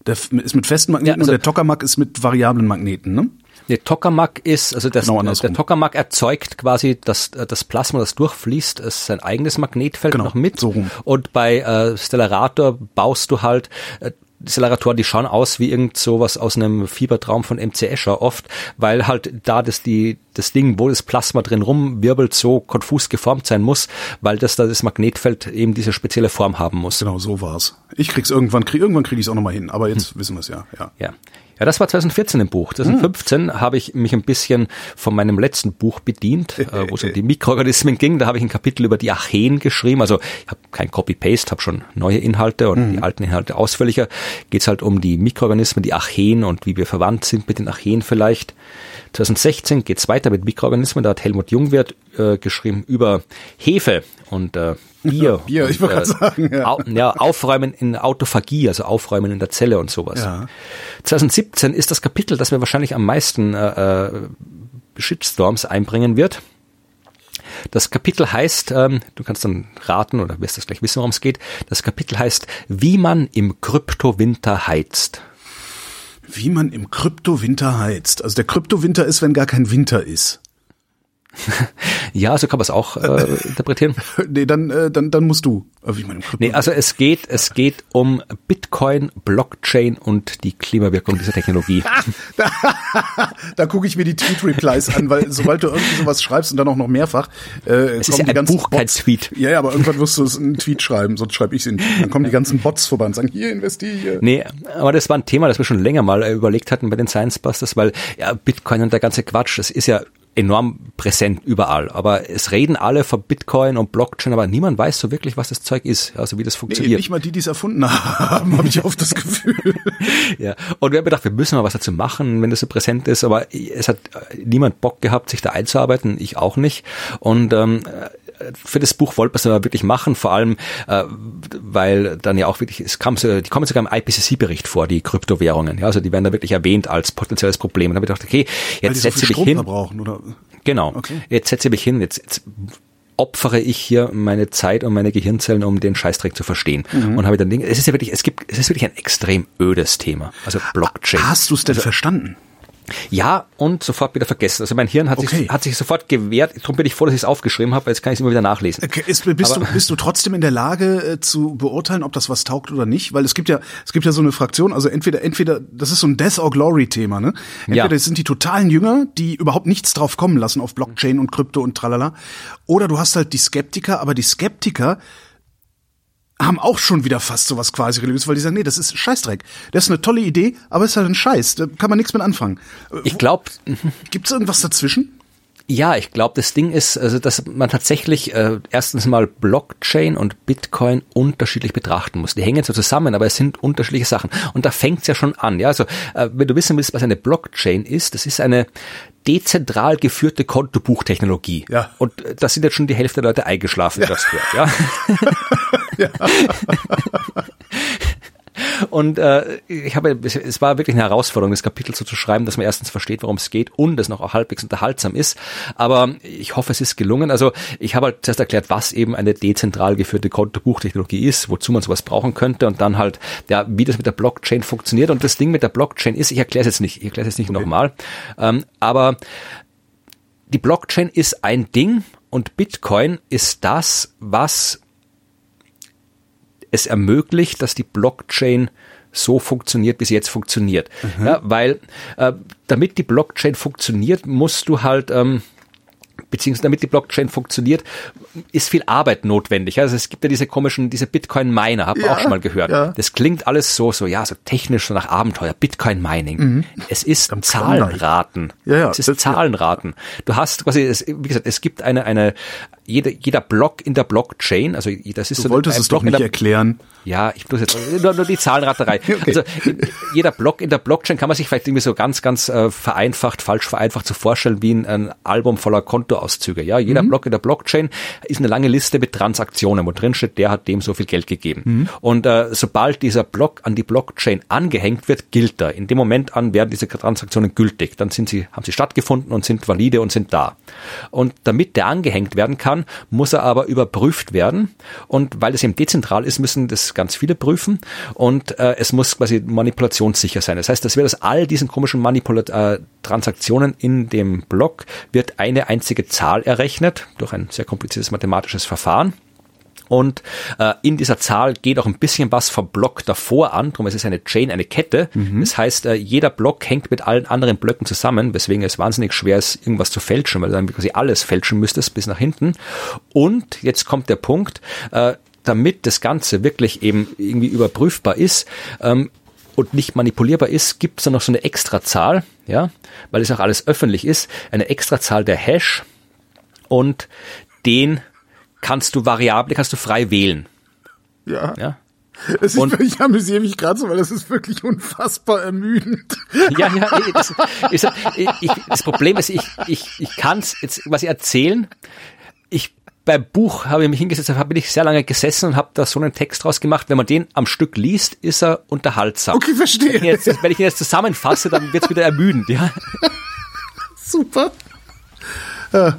Speaker 2: Der ist mit festen Magneten ja, also, und der Tokamak ist mit variablen Magneten, ne?
Speaker 3: Nee, Tokamak ist, also das,
Speaker 2: Genau
Speaker 3: äh, der. Tokamak erzeugt quasi das, äh, das Plasma, das durchfließt, ist sein eigenes Magnetfeld
Speaker 2: Genau,
Speaker 3: noch mit.
Speaker 2: so rum.
Speaker 3: Und bei äh, Stellarator baust du halt äh, die Stellaratoren, die schauen aus wie irgend sowas aus einem Fiebertraum von MC Escher oft, weil halt da das die das Ding, wo das Plasma drin rumwirbelt, so konfus geformt sein muss, weil das da das Magnetfeld eben diese spezielle Form haben muss.
Speaker 2: Genau, so war's. Ich krieg's irgendwann, krieg, irgendwann krieg ich's auch nochmal hin, aber jetzt wissen wir's ja, ja.
Speaker 3: Ja. Ja, das war 2014 im Buch. 2015 habe ich mich ein bisschen von meinem letzten Buch bedient, äh, wo es um die Mikroorganismen ging. Da habe ich ein Kapitel über die Archeen geschrieben. Also ich habe kein Copy-Paste, habe schon neue Inhalte und die alten Inhalte ausführlicher. Geht es halt um die Mikroorganismen, die Archeen und wie wir verwandt sind mit den Archeen vielleicht. 2016 geht es weiter mit Mikroorganismen. Da hat Helmut Jungwirth äh, geschrieben über Hefe und äh, Bier.
Speaker 2: Bier,
Speaker 3: und,
Speaker 2: ich wollte gerade sagen, ja.
Speaker 3: Au, ja, Aufräumen in Autophagie, also Aufräumen in der Zelle und sowas.
Speaker 2: Ja.
Speaker 3: 2017 ist das Kapitel, das mir wahrscheinlich am meisten äh, äh, Shitstorms einbringen wird. Das Kapitel heißt, ähm, du kannst dann raten oder wirst das gleich wissen, worum es geht. Das Kapitel heißt, wie man im Kryptowinter heizt.
Speaker 2: Wie man im Kryptowinter heizt. Also der Kryptowinter ist, wenn gar kein Winter ist.
Speaker 3: Ja, so kann man es auch äh, interpretieren.
Speaker 2: Nee, dann, äh, dann, dann musst du. Man im Krypto
Speaker 3: Nee, also es geht, es geht um Bitcoin, Blockchain und die Klimawirkung dieser Technologie.
Speaker 2: da gucke ich mir die Tweet-Replies an, weil sobald du irgendwie sowas schreibst und dann auch noch mehrfach, äh,
Speaker 3: Es ist ja ein Buch, kein Tweet.
Speaker 2: Ja, ja, aber irgendwann wirst du es in einen Tweet schreiben, sonst schreibe ich es in. Dann kommen die ganzen Bots vorbei und sagen, hier investiere.
Speaker 3: Nee, aber das war ein Thema, das wir schon länger mal äh, überlegt hatten bei den Science Busters, weil ja, Bitcoin und der ganze Quatsch, das ist ja enorm präsent überall. Aber es reden alle von Bitcoin und Blockchain, aber niemand weiß so wirklich, was das Zeug ist, also wie das
Speaker 2: Nee,
Speaker 3: funktioniert.
Speaker 2: nicht mal die, die es erfunden haben, habe ich oft das Gefühl.
Speaker 3: Ja, und wir haben gedacht, wir müssen mal was dazu machen, wenn das so präsent ist, aber es hat äh, niemand Bock gehabt, sich da einzuarbeiten, ich auch nicht. Und ähm, für das Buch wollte man es aber wirklich machen, vor allem, äh, weil dann ja auch wirklich, es kam so, die kommen sogar im IPCC-Bericht vor, die Kryptowährungen. Ja, also die werden da wirklich erwähnt als potenzielles Problem. Und dann habe ich gedacht, okay, jetzt setze ich mich hin.
Speaker 2: verbrauchen, oder?
Speaker 3: Genau.
Speaker 2: Okay.
Speaker 3: Jetzt setze ich mich hin, jetzt, jetzt opfere ich hier meine Zeit und meine Gehirnzellen, um den Scheißdreck zu verstehen.
Speaker 2: Mhm.
Speaker 3: Und habe dann Dinge, es ist ja wirklich, es gibt, es ist wirklich ein extrem ödes Thema. Also Blockchain.
Speaker 2: Hast du es denn verstanden?
Speaker 3: Ja, und sofort wieder vergessen. Also mein Hirn hat,
Speaker 2: Okay.
Speaker 3: sich, hat sich sofort gewehrt. Darum bin ich froh, dass ich es aufgeschrieben habe, weil jetzt kann ich es immer wieder nachlesen.
Speaker 2: Okay, Ist, bist, du, bist du trotzdem in der Lage äh, zu beurteilen, ob das was taugt oder nicht? Weil es gibt ja, es gibt ja so eine Fraktion, also entweder, entweder, das ist so ein Death or Glory Thema, ne? Entweder
Speaker 3: Ja.
Speaker 2: es sind die totalen Jünger, die überhaupt nichts drauf kommen lassen auf Blockchain und Krypto und tralala. Oder du hast halt die Skeptiker, aber die Skeptiker haben auch schon wieder fast sowas quasi religiös, weil die sagen, nee, das ist Scheißdreck. Das ist eine tolle Idee, aber es ist halt ein Scheiß. Da kann man nichts mit anfangen.
Speaker 3: Ich glaube,
Speaker 2: Gibt's irgendwas dazwischen?
Speaker 3: Ja, ich glaube, das Ding ist, also dass man tatsächlich äh, erstens mal Blockchain und Bitcoin unterschiedlich betrachten muss. Die hängen zwar zusammen, aber es sind unterschiedliche Sachen. Und da fängt's ja schon an. Ja, also äh, wenn du wissen willst, was eine Blockchain ist, das ist eine dezentral geführte Kontobuchtechnologie.
Speaker 2: Ja.
Speaker 3: Und äh, da sind jetzt schon die Hälfte der Leute eingeschlafen, ja. das hört, ja. Und äh, ich habe, es- war wirklich eine Herausforderung, das Kapitel so zu schreiben, dass man erstens versteht, worum es geht und es noch auch halbwegs unterhaltsam ist. Aber ich hoffe, es ist gelungen. Also ich habe halt zuerst erklärt, was eben eine dezentral geführte Kontobuchtechnologie ist, wozu man sowas brauchen könnte und dann halt, ja, wie das mit der Blockchain funktioniert. Und das Ding mit der Blockchain ist, ich erkläre es jetzt nicht, ich erkläre es jetzt nicht nochmal, ähm, aber die Blockchain ist ein Ding und Bitcoin ist das, was es ermöglicht, dass die Blockchain so funktioniert, wie sie jetzt funktioniert. Ja, weil äh, damit die Blockchain funktioniert, musst du halt ähm, beziehungsweise damit die Blockchain funktioniert, ist viel Arbeit notwendig. Also es gibt ja diese komischen, diese Bitcoin-Miner, habt ihr
Speaker 2: Ja,
Speaker 3: auch schon mal gehört.
Speaker 2: ja.
Speaker 3: Das klingt alles so, so, ja, so technisch, so nach Abenteuer, Bitcoin-Mining. Es ist
Speaker 2: Klondike.
Speaker 3: Zahlenraten.
Speaker 2: Ja, ja,
Speaker 3: es ist Zahlenraten. Du hast quasi, es, wie gesagt, es gibt eine, eine, jeder, jeder Block in der Blockchain, also das ist
Speaker 2: Du
Speaker 3: so
Speaker 2: wolltest
Speaker 3: ein
Speaker 2: es
Speaker 3: Block
Speaker 2: doch nicht
Speaker 3: der,
Speaker 2: erklären.
Speaker 3: ja, ich muss jetzt nur, nur die Zahlenraterei. Also jeder Block in der Blockchain kann man sich vielleicht irgendwie so ganz, ganz äh, vereinfacht, falsch vereinfacht so vorstellen wie ein, ein Album voller Kontoauszüge. Ja, jeder Block in der Blockchain ist eine lange Liste mit Transaktionen, wo drin steht, der hat dem so viel Geld gegeben. Und äh, sobald dieser Block an die Blockchain angehängt wird, gilt er. In dem Moment an werden diese Transaktionen gültig. Dann sind sie, haben sie stattgefunden und sind valide und sind da. Und damit der angehängt werden kann, kann, muss er aber überprüft werden. Und weil es eben dezentral ist, müssen das ganz viele prüfen. Und äh, es muss quasi manipulationssicher sein. Das heißt, das wird aus all diesen komischen Manipulat äh, Transaktionen in dem Block wird eine einzige Zahl errechnet durch ein sehr kompliziertes mathematisches Verfahren. Und äh, in dieser Zahl geht auch ein bisschen was vom Block davor an. Darum ist es eine Chain, eine Kette. Mhm. Das heißt, äh, jeder Block hängt mit allen anderen Blöcken zusammen, weswegen es wahnsinnig schwer ist, irgendwas zu fälschen, weil du dann quasi alles fälschen müsstest bis nach hinten. Und jetzt kommt der Punkt, äh, damit das Ganze wirklich eben irgendwie überprüfbar ist, ähm, und nicht manipulierbar ist, gibt es dann noch so eine Extrazahl, ja, weil es auch alles öffentlich ist, eine Extrazahl der Hash und den kannst du variabel, kannst du frei wählen.
Speaker 2: Ja. ja? Es ist, und, ich amüsiere mich gerade so, weil das ist wirklich unfassbar ermüdend.
Speaker 3: Ja, ja, das, ist, ich, das Problem ist, ich, ich, ich kann es jetzt was erzählen. Ich beim Buch habe ich mich hingesetzt, habe ich sehr lange gesessen und habe da so einen Text draus gemacht. Wenn man den am Stück liest, ist er unterhaltsam.
Speaker 2: Okay, verstehe.
Speaker 3: Wenn ich, jetzt, wenn ich ihn jetzt zusammenfasse, dann wird es wieder ermüdend, ja.
Speaker 2: Super. Ja.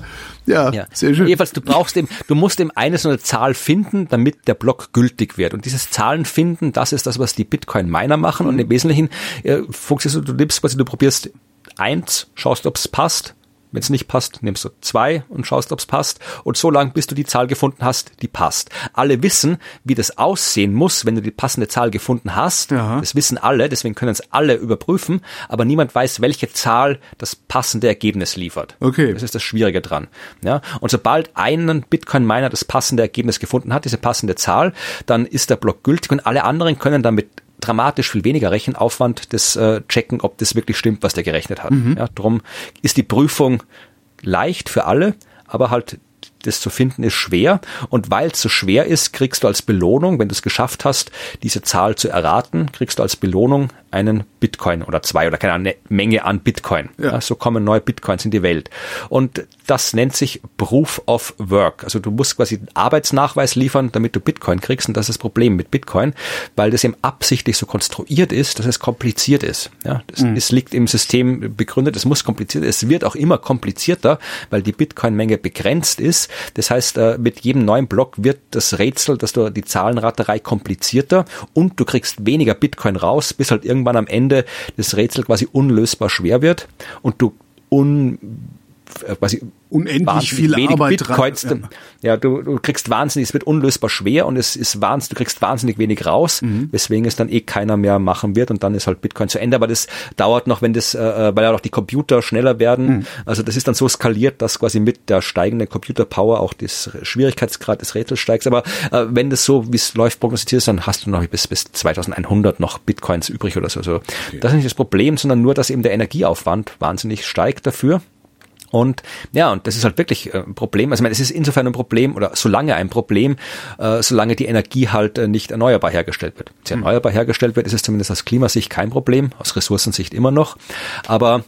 Speaker 2: Ja, ja,
Speaker 3: sehr schön. Jedenfalls, du brauchst eben, du musst eben eine so eine Zahl finden, damit der Block gültig wird. Und dieses Zahlen finden, das ist das, was die Bitcoin-Miner machen. Und im Wesentlichen äh, funktioniert du, du nimmst quasi, du probierst eins, schaust, ob es passt, wenn es nicht passt, nimmst du zwei und schaust, ob es passt. Und so lange, bis du die Zahl gefunden hast, die passt. Alle wissen, wie das aussehen muss, wenn du die passende Zahl gefunden hast. Ja. Das wissen alle, deswegen können es alle überprüfen. Aber niemand weiß, welche Zahl das passende Ergebnis liefert.
Speaker 2: Okay.
Speaker 3: Das ist das Schwierige dran. Ja. Und sobald einen Bitcoin-Miner das passende Ergebnis gefunden hat, diese passende Zahl, dann ist der Block gültig und alle anderen können damit dramatisch viel weniger Rechenaufwand, das äh, checken, ob das wirklich stimmt, was der gerechnet hat. Mhm. Ja, drum ist die Prüfung leicht für alle, aber halt das zu finden ist schwer. Und weil es so schwer ist, kriegst du als Belohnung, wenn du es geschafft hast, diese Zahl zu erraten, kriegst du als Belohnung einen Bitcoin oder zwei oder keine eine Menge an Bitcoin. Ja. ja. so kommen neue Bitcoins in die Welt. Und das nennt sich Proof of Work. Also du musst quasi Arbeitsnachweis liefern, damit du Bitcoin kriegst. Und das ist das Problem mit Bitcoin, weil das eben absichtlich so konstruiert ist, dass es kompliziert ist. Ja, das mhm. es liegt im System begründet, es muss kompliziert, es wird auch immer komplizierter, weil die Bitcoin-Menge begrenzt ist. Das heißt, äh, mit jedem neuen Block wird das Rätsel, dass du die Zahlenraterei komplizierter und du kriegst weniger Bitcoin raus, bis halt irgendwann am Ende das Rätsel quasi unlösbar schwer wird und du un äh, quasi
Speaker 2: unendlich viel Arbeit
Speaker 3: Bitcoins. Dran, ja, ja du, du kriegst wahnsinnig, es wird unlösbar schwer und es ist wahnsinnig, du kriegst wahnsinnig wenig raus, mhm. weswegen es dann eh keiner mehr machen wird und dann ist halt Bitcoin zu Ende. Aber das dauert noch, wenn das, äh, äh weil ja auch die Computer schneller werden. Mhm. Also das ist dann so skaliert, dass quasi mit der steigenden Computerpower auch das Schwierigkeitsgrad des Rätsels steigt. Aber äh, wenn das so, wie es läuft, prognostiziert ist, dann hast du noch bis, bis 2100 noch Bitcoins übrig oder so. Also okay. das ist nicht das Problem, sondern nur, dass eben der Energieaufwand wahnsinnig steigt dafür. Und ja, und das ist halt wirklich äh, ein Problem. Also ich meine, es ist insofern ein Problem oder solange ein Problem, äh, solange die Energie halt äh, nicht erneuerbar hergestellt wird. Wenn sie hm. erneuerbar hergestellt wird, ist es zumindest aus Klimasicht kein Problem, aus Ressourcensicht immer noch. Aber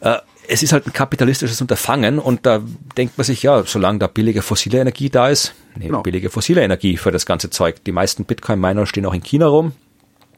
Speaker 3: äh, es ist halt ein kapitalistisches Unterfangen und da denkt man sich, ja, solange da billige fossile Energie da ist, nee, genau. billige fossile Energie für das ganze Zeug. Die meisten Bitcoin-Miner stehen auch in China rum,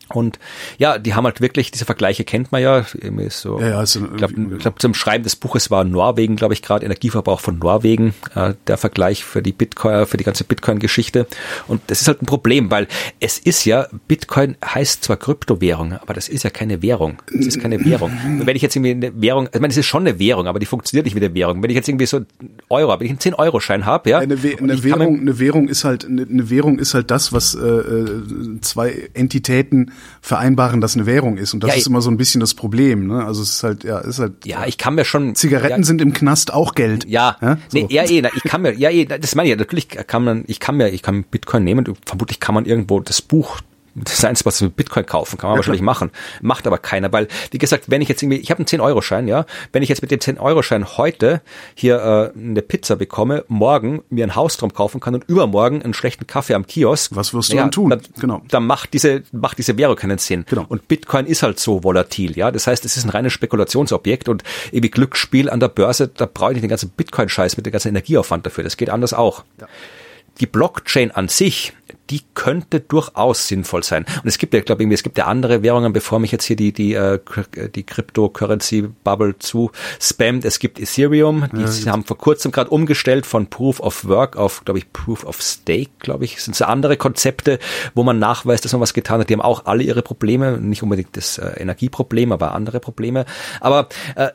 Speaker 3: und ja, die haben halt wirklich, diese Vergleiche kennt man ja, so, ja, ja, also, ich glaube, glaub, zum Schreiben des Buches war Norwegen, glaube ich, gerade Energieverbrauch von Norwegen, äh, der Vergleich für die Bitcoin, für die ganze Bitcoin-Geschichte. Und das ist halt ein Problem, weil es ist ja, Bitcoin heißt zwar Kryptowährung, aber das ist ja keine Währung. Das ist keine Währung. Und wenn ich jetzt irgendwie eine Währung, ich meine, es ist schon eine Währung, aber die funktioniert nicht wie eine Währung. Wenn ich jetzt irgendwie so Euro, wenn ich einen 10-Euro-Schein habe, ja.
Speaker 2: Eine, We eine Währung, eine Währung ist halt, eine, eine Währung ist halt das, was äh, äh zwei Entitäten vereinbaren, dass eine Währung ist. Und das ja, ist immer so ein bisschen das Problem. Ne? Also es ist halt, ja, ist halt.
Speaker 3: Ja, ich kann mir schon.
Speaker 2: Zigaretten
Speaker 3: ja,
Speaker 2: sind im Knast auch Geld.
Speaker 3: Ja, ja? So. nee, ja, eh, ich kann mir, ja, eh, das meine ich, natürlich kann man, ich kann mir, ich kann Bitcoin nehmen. Vermutlich kann man irgendwo das Buch das ist eins, was mit Bitcoin kaufen, kann man wahrscheinlich machen. Macht aber keiner, weil, wie gesagt, wenn ich jetzt irgendwie, ich habe einen 10-Euro-Schein, ja, wenn ich jetzt mit dem 10-Euro-Schein heute hier äh, eine Pizza bekomme, morgen mir ein Haus drum kaufen kann und übermorgen einen schlechten Kaffee am Kiosk.
Speaker 2: Was wirst du ja, dann tun?
Speaker 3: Dann, genau. Dann macht diese, macht diese Währung keinen Sinn. Genau. Und Bitcoin ist halt so volatil, ja. Das heißt, es ist ein reines Spekulationsobjekt und irgendwie Glücksspiel an der Börse, da brauche ich nicht den ganzen Bitcoin-Scheiß mit dem ganzen Energieaufwand dafür. Das geht anders auch. Ja. Die Blockchain an sich, die könnte durchaus sinnvoll sein. Und es gibt ja, glaube ich, es gibt ja andere Währungen, bevor mich jetzt hier die die äh, die Cryptocurrency Bubble zu spammt. Es gibt Ethereum, die ja, haben vor kurzem gerade umgestellt von Proof of Work auf, glaube ich, Proof of Stake, glaube ich. Das sind so andere Konzepte, wo man nachweist, dass man was getan hat. Die haben auch alle ihre Probleme, nicht unbedingt das äh, Energieproblem, aber andere Probleme. Aber äh,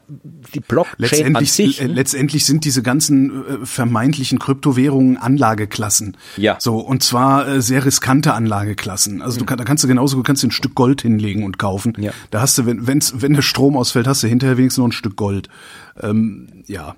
Speaker 3: die Blockchain
Speaker 2: letztendlich,
Speaker 3: an sich,
Speaker 2: äh, letztendlich sind diese ganzen äh, vermeintlichen Kryptowährungen Anlageklassen.
Speaker 3: Ja.
Speaker 2: So und zwar sehr riskante Anlageklassen. Also du kann, da kannst du genauso, du kannst ein Stück Gold hinlegen und kaufen.
Speaker 3: Ja.
Speaker 2: Da hast du, wenn, wenn's, wenn der Strom ausfällt, hast du hinterher wenigstens noch ein Stück Gold. Ähm, ja.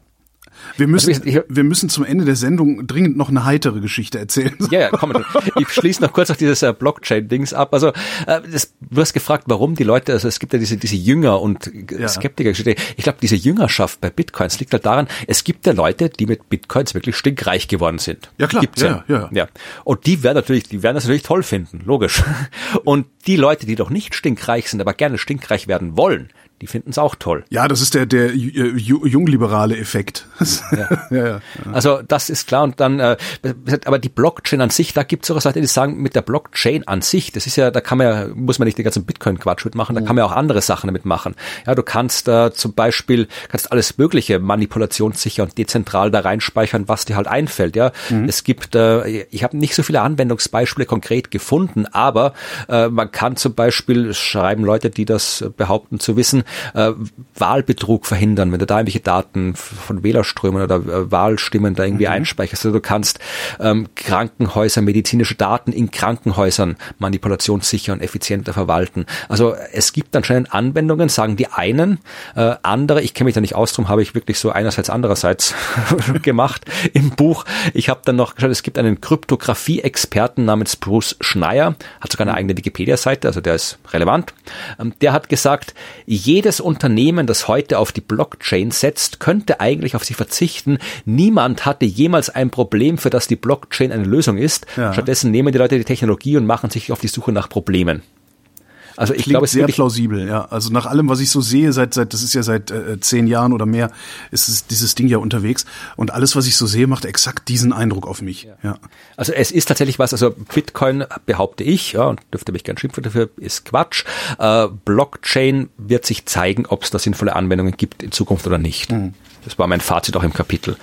Speaker 2: Wir müssen, also ich, wir müssen zum Ende der Sendung dringend noch eine heitere Geschichte erzählen.
Speaker 3: Ja, ja komm, ich schließe noch kurz auf dieses äh, Blockchain-Dings ab. Also äh, das, du hast gefragt, warum die Leute, also es gibt ja diese, diese Jünger und ja. Skeptiker-Geschichte. Ich glaube, diese Jüngerschaft bei Bitcoins liegt halt daran, es gibt ja Leute, die mit Bitcoins wirklich stinkreich geworden sind.
Speaker 2: Ja klar,
Speaker 3: Gibt's ja, ja. ja. ja. Und die werden natürlich, die werden das natürlich toll finden, logisch. Und die Leute, die doch nicht stinkreich sind, aber gerne stinkreich werden wollen, die finden es auch toll.
Speaker 2: Ja, das ist der, der äh, jungliberale Effekt.
Speaker 3: Ja. ja, ja, Also das ist klar. Und dann, äh, aber die Blockchain an sich, da gibt es auch Leute, die sagen, mit der Blockchain an sich, das ist ja, da kann man ja, muss man nicht den ganzen Bitcoin-Quatsch mitmachen, da kann man ja auch andere Sachen damit machen. Ja, du kannst äh, zum Beispiel, kannst alles mögliche manipulationssicher und dezentral da reinspeichern, was dir halt einfällt. Ja, mhm. es gibt, äh, ich habe nicht so viele Anwendungsbeispiele konkret gefunden, aber äh, man kann zum Beispiel, schreiben Leute, die das behaupten zu wissen, äh, Wahlbetrug verhindern, wenn du da irgendwelche Daten von Wählerströmen oder äh, Wahlstimmen da irgendwie mhm. einspeicherst. Also du kannst ähm, Krankenhäuser, medizinische Daten in Krankenhäusern manipulationssicher und effizienter verwalten. Also es gibt anscheinend Anwendungen, sagen die einen, äh, andere, ich kenne mich da nicht aus, drum habe ich wirklich so einerseits andererseits gemacht im Buch. Ich habe dann noch geschaut, es gibt einen Kryptographie-Experten namens Bruce Schneier, hat sogar eine eigene Wikipedia-Seite, also der ist relevant. Ähm, der hat gesagt, jede jedes Unternehmen, das heute auf die Blockchain setzt, könnte eigentlich auf sie verzichten. Niemand hatte jemals ein Problem, für das die Blockchain eine Lösung ist. Ja. Stattdessen nehmen die Leute die Technologie und machen sich auf die Suche nach Problemen.
Speaker 2: Also ich glaube, es sehr plausibel, ja. Also nach allem, was ich so sehe, seit, seit das ist ja seit äh, zehn Jahren oder mehr, ist es, dieses Ding ja unterwegs. Und alles, was ich so sehe, macht exakt diesen Eindruck auf mich. Ja. ja.
Speaker 3: Also es ist tatsächlich was, also Bitcoin behaupte ich, ja, und dürfte mich gern schimpfen dafür, ist Quatsch. Äh, Blockchain wird sich zeigen, ob es da sinnvolle Anwendungen gibt in Zukunft oder nicht. Mhm. Das war mein Fazit auch im Kapitel.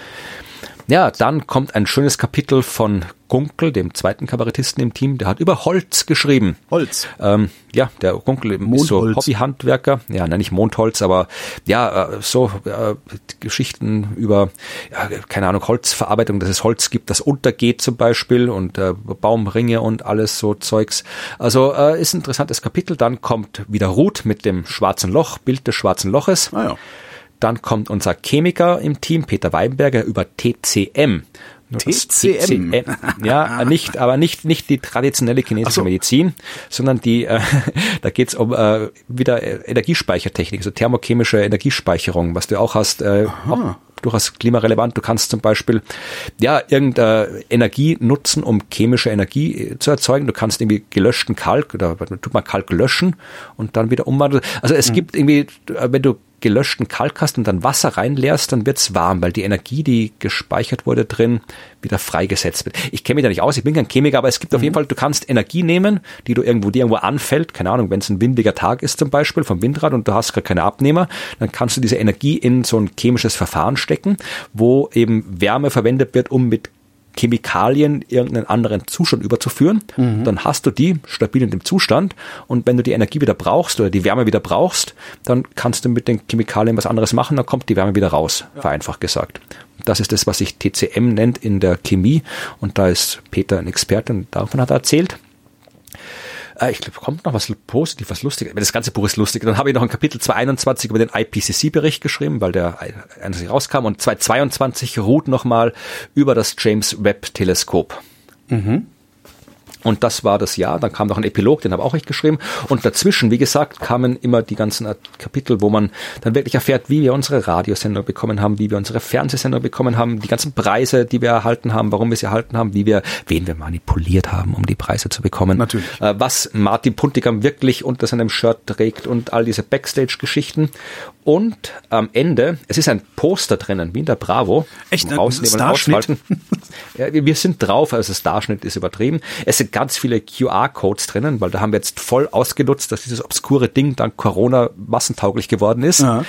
Speaker 3: Ja, dann kommt ein schönes Kapitel von Gunkel, dem zweiten Kabarettisten im Team, der hat über Holz geschrieben.
Speaker 2: Holz.
Speaker 3: Ähm, ja, der Gunkel ist so Hobbyhandwerker. Ja, nein, nicht Mondholz, aber ja, äh, so äh, Geschichten über, ja, keine Ahnung, Holzverarbeitung, dass es Holz gibt, das untergeht zum Beispiel und äh, Baumringe und alles so Zeugs. Also äh, ist ein interessantes Kapitel. Dann kommt wieder Ruth mit dem schwarzen Loch, Bild des schwarzen Loches. Ah, ja. Dann kommt unser Chemiker im Team, Peter Weinberger, über TCM.
Speaker 2: TCM. TCM.
Speaker 3: Ja, nicht, aber nicht, nicht die traditionelle chinesische so. Medizin, sondern die, äh, da geht's um äh, wieder Energiespeichertechnik, so thermochemische Energiespeicherung, was du auch hast, äh, auch durchaus klimarelevant. Du kannst zum Beispiel ja irgendeine Energie nutzen, um chemische Energie äh, zu erzeugen. Du kannst irgendwie gelöschten Kalk oder tut man Kalk löschen und dann wieder umwandeln. Also es mhm. gibt irgendwie, äh, wenn du gelöschten Kalk hast und dann Wasser reinleerst, dann wird's warm, weil die Energie, die gespeichert wurde drin, wieder freigesetzt wird. Ich kenne mich da nicht aus, ich bin kein Chemiker, aber es gibt mhm. auf jeden Fall, du kannst Energie nehmen, die du irgendwo, die irgendwo anfällt, keine Ahnung, wenn es ein windiger Tag ist zum Beispiel vom Windrad und du hast gerade keine Abnehmer, dann kannst du diese Energie in so ein chemisches Verfahren stecken, wo eben Wärme verwendet wird, um mit Chemikalien irgendeinen anderen Zustand überzuführen. Mhm. Dann hast du die stabil in dem Zustand und wenn du die Energie wieder brauchst oder die Wärme wieder brauchst, dann kannst du mit den Chemikalien was anderes machen, dann kommt die Wärme wieder raus, ja. vereinfacht gesagt. Das ist das, was sich TCM nennt in der Chemie und da ist Peter ein Experte und davon hat er erzählt. Äh, ich glaube, kommt noch was positiv, was lustig. Das ganze Buch ist lustig. Dann habe ich noch ein Kapitel 221 über den IPCC-Bericht geschrieben, weil der eigentlich rauskam. Und 222 ruht nochmal über das James Webb-Teleskop. Mhm. Und das war das Jahr. Dann kam noch ein Epilog, den habe auch ich geschrieben. Und dazwischen, wie gesagt, kamen immer die ganzen Kapitel, wo man dann wirklich erfährt, wie wir unsere Radiosender bekommen haben, wie wir unsere Fernsehsender bekommen haben, die ganzen Preise, die wir erhalten haben, warum wir sie erhalten haben, wie wir, wen wir manipuliert haben, um die Preise zu bekommen.
Speaker 2: Natürlich.
Speaker 3: Äh, was Martin Puntigam wirklich unter seinem Shirt trägt und all diese Backstage-Geschichten. Und am Ende, es ist ein Poster drinnen, wie in der Bravo.
Speaker 2: Echt?
Speaker 3: Und ausfalten. ja, wir sind drauf, also Starschnitt ist übertrieben. Es sind ganz viele QR-Codes drinnen, weil da haben wir jetzt voll ausgenutzt, dass dieses obskure Ding dank Corona massentauglich geworden ist. Ja.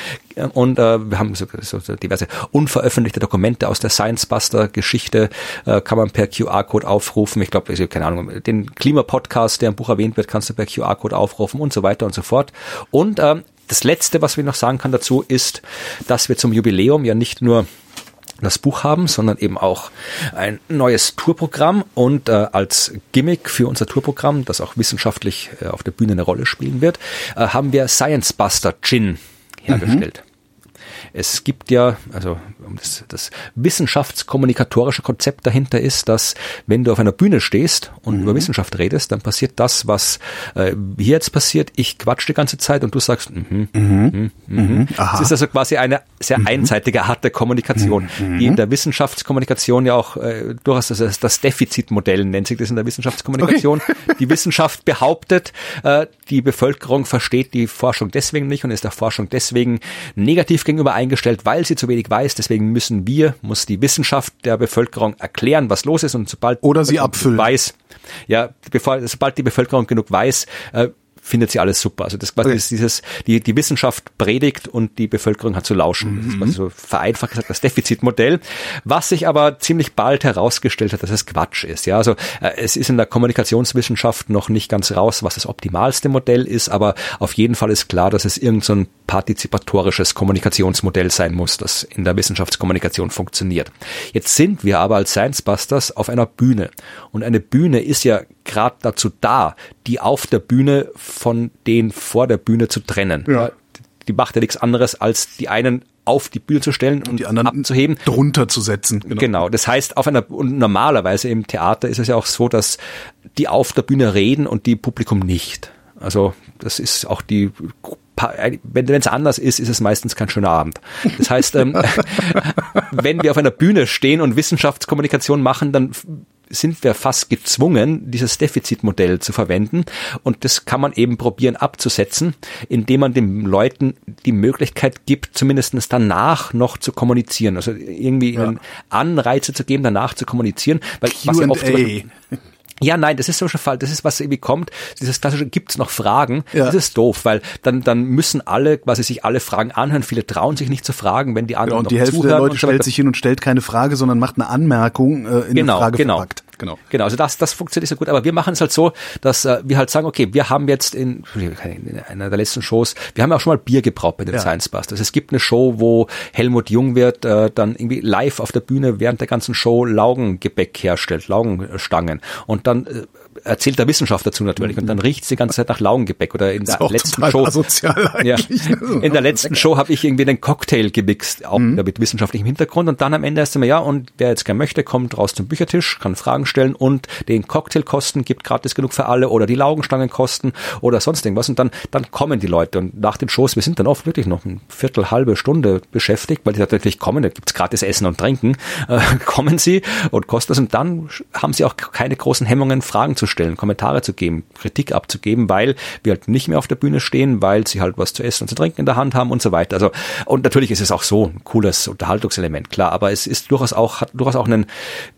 Speaker 3: Und äh, wir haben so, so, diverse unveröffentlichte Dokumente aus der Science Buster Geschichte, äh, kann man per QR-Code aufrufen. Ich glaube, also, keine Ahnung, den Klimapodcast, der im Buch erwähnt wird, kannst du per QR-Code aufrufen und so weiter und so fort. Und ähm, das Letzte, was wir noch sagen kann dazu, ist, dass wir zum Jubiläum ja nicht nur das Buch haben, sondern eben auch ein neues Tourprogramm und äh, als Gimmick für unser Tourprogramm, das auch wissenschaftlich äh, auf der Bühne eine Rolle spielen wird, äh, haben wir Science Buster Gin hergestellt. Mhm. Es gibt ja, also das, das wissenschaftskommunikatorische Konzept dahinter ist, dass wenn du auf einer Bühne stehst und mhm. über Wissenschaft redest, dann passiert das, was äh, hier jetzt passiert. Ich quatsch die ganze Zeit und du sagst, mhm, mhm, mhm. mhm. mhm. Es ist also quasi eine sehr mhm. einseitige Art der Kommunikation, die in der Wissenschaftskommunikation ja auch äh, durchaus das, das Defizitmodell nennt sich das in der Wissenschaftskommunikation. Okay. Die Wissenschaft behauptet, äh, die Bevölkerung versteht die Forschung deswegen nicht und ist der Forschung deswegen negativ gegenüber eingestellt, weil sie zu wenig weiß. Deswegen müssen wir, muss die Wissenschaft der Bevölkerung erklären, was los ist und sobald
Speaker 2: oder sie abfüllen.
Speaker 3: weiß, ja, bevor, sobald die Bevölkerung genug weiß, äh, findet sie alles super. Also das quasi okay. ist dieses, die, die Wissenschaft predigt und die Bevölkerung hat zu lauschen. Mhm. Das ist quasi so vereinfacht gesagt das Defizitmodell, was sich aber ziemlich bald herausgestellt hat, dass es Quatsch ist. Ja, also äh, es ist in der Kommunikationswissenschaft noch nicht ganz raus, was das optimalste Modell ist, aber auf jeden Fall ist klar, dass es irgendein so partizipatorisches Kommunikationsmodell sein muss, das in der Wissenschaftskommunikation funktioniert. Jetzt sind wir aber als Science Busters auf einer Bühne und eine Bühne ist ja gerade dazu da, die auf der Bühne von den vor der Bühne zu trennen. Ja. Die macht ja nichts anderes, als die einen auf die Bühne zu stellen und,
Speaker 2: die anderen
Speaker 3: abzuheben.
Speaker 2: Drunter zu setzen.
Speaker 3: Genau. genau. Das heißt, auf einer, und normalerweise im Theater ist es ja auch so, dass die auf der Bühne reden und die Publikum nicht. Also, das ist auch die wenn es anders ist, ist es meistens kein schöner Abend. Das heißt, ähm, wenn wir auf einer Bühne stehen und Wissenschaftskommunikation machen, dann sind wir fast gezwungen, dieses Defizitmodell zu verwenden. Und das kann man eben probieren abzusetzen, indem man den Leuten die Möglichkeit gibt, zumindestens danach noch zu kommunizieren. Also irgendwie ja. ihnen Anreize zu geben, danach zu kommunizieren. Weil was ja oft ja, nein, das ist so ein Fall. Das ist, was irgendwie kommt. Dieses klassische, gibt's noch Fragen? Ja. Das ist doof, weil dann, dann müssen alle, quasi sich alle Fragen anhören. Viele trauen sich nicht zu fragen, wenn die anderen
Speaker 2: genau, und die Hälfte der Leute stellt sich hin und stellt keine Frage, sondern macht eine Anmerkung äh, in
Speaker 3: genau,
Speaker 2: eine Frage
Speaker 3: genau. verpackt. Genau. Genau, also das, das funktioniert so gut. Aber wir machen es halt so, dass äh, wir halt sagen, okay, wir haben jetzt in, in einer der letzten Shows, wir haben ja auch schon mal Bier gebraut bei den ja. Science Busters. Es gibt eine Show, wo Helmut Jungwirth äh, dann irgendwie live auf der Bühne während der ganzen Show Laugengebäck herstellt, Laugenstangen. Und dann äh, erzählt der Wissenschaft dazu natürlich und dann riecht es die ganze Zeit nach Laugengebäck oder in der letzten Show. Ja, in der letzten Show habe ich irgendwie den Cocktail gemixt, auch mhm. mit wissenschaftlichem Hintergrund. Und dann am Ende ist immer ja und wer jetzt gern möchte, kommt raus zum Büchertisch, kann Fragen stellen und den Cocktail kosten gibt gratis genug für alle oder die Laugenstangen kosten oder sonst irgendwas. Und dann dann kommen die Leute. Und nach den Shows, wir sind dann oft wirklich noch ein Viertel, halbe Stunde beschäftigt, weil die natürlich kommen, da gibt's gratis Essen und Trinken, äh, kommen sie und kosten das. Und dann haben sie auch keine großen Hemmungen, Fragen zu stellen, Kommentare zu geben, Kritik abzugeben, weil wir halt nicht mehr auf der Bühne stehen, weil sie halt was zu essen und zu trinken in der Hand haben und so weiter. Also und natürlich ist es auch so ein cooles Unterhaltungselement, klar, aber es ist durchaus auch hat durchaus auch einen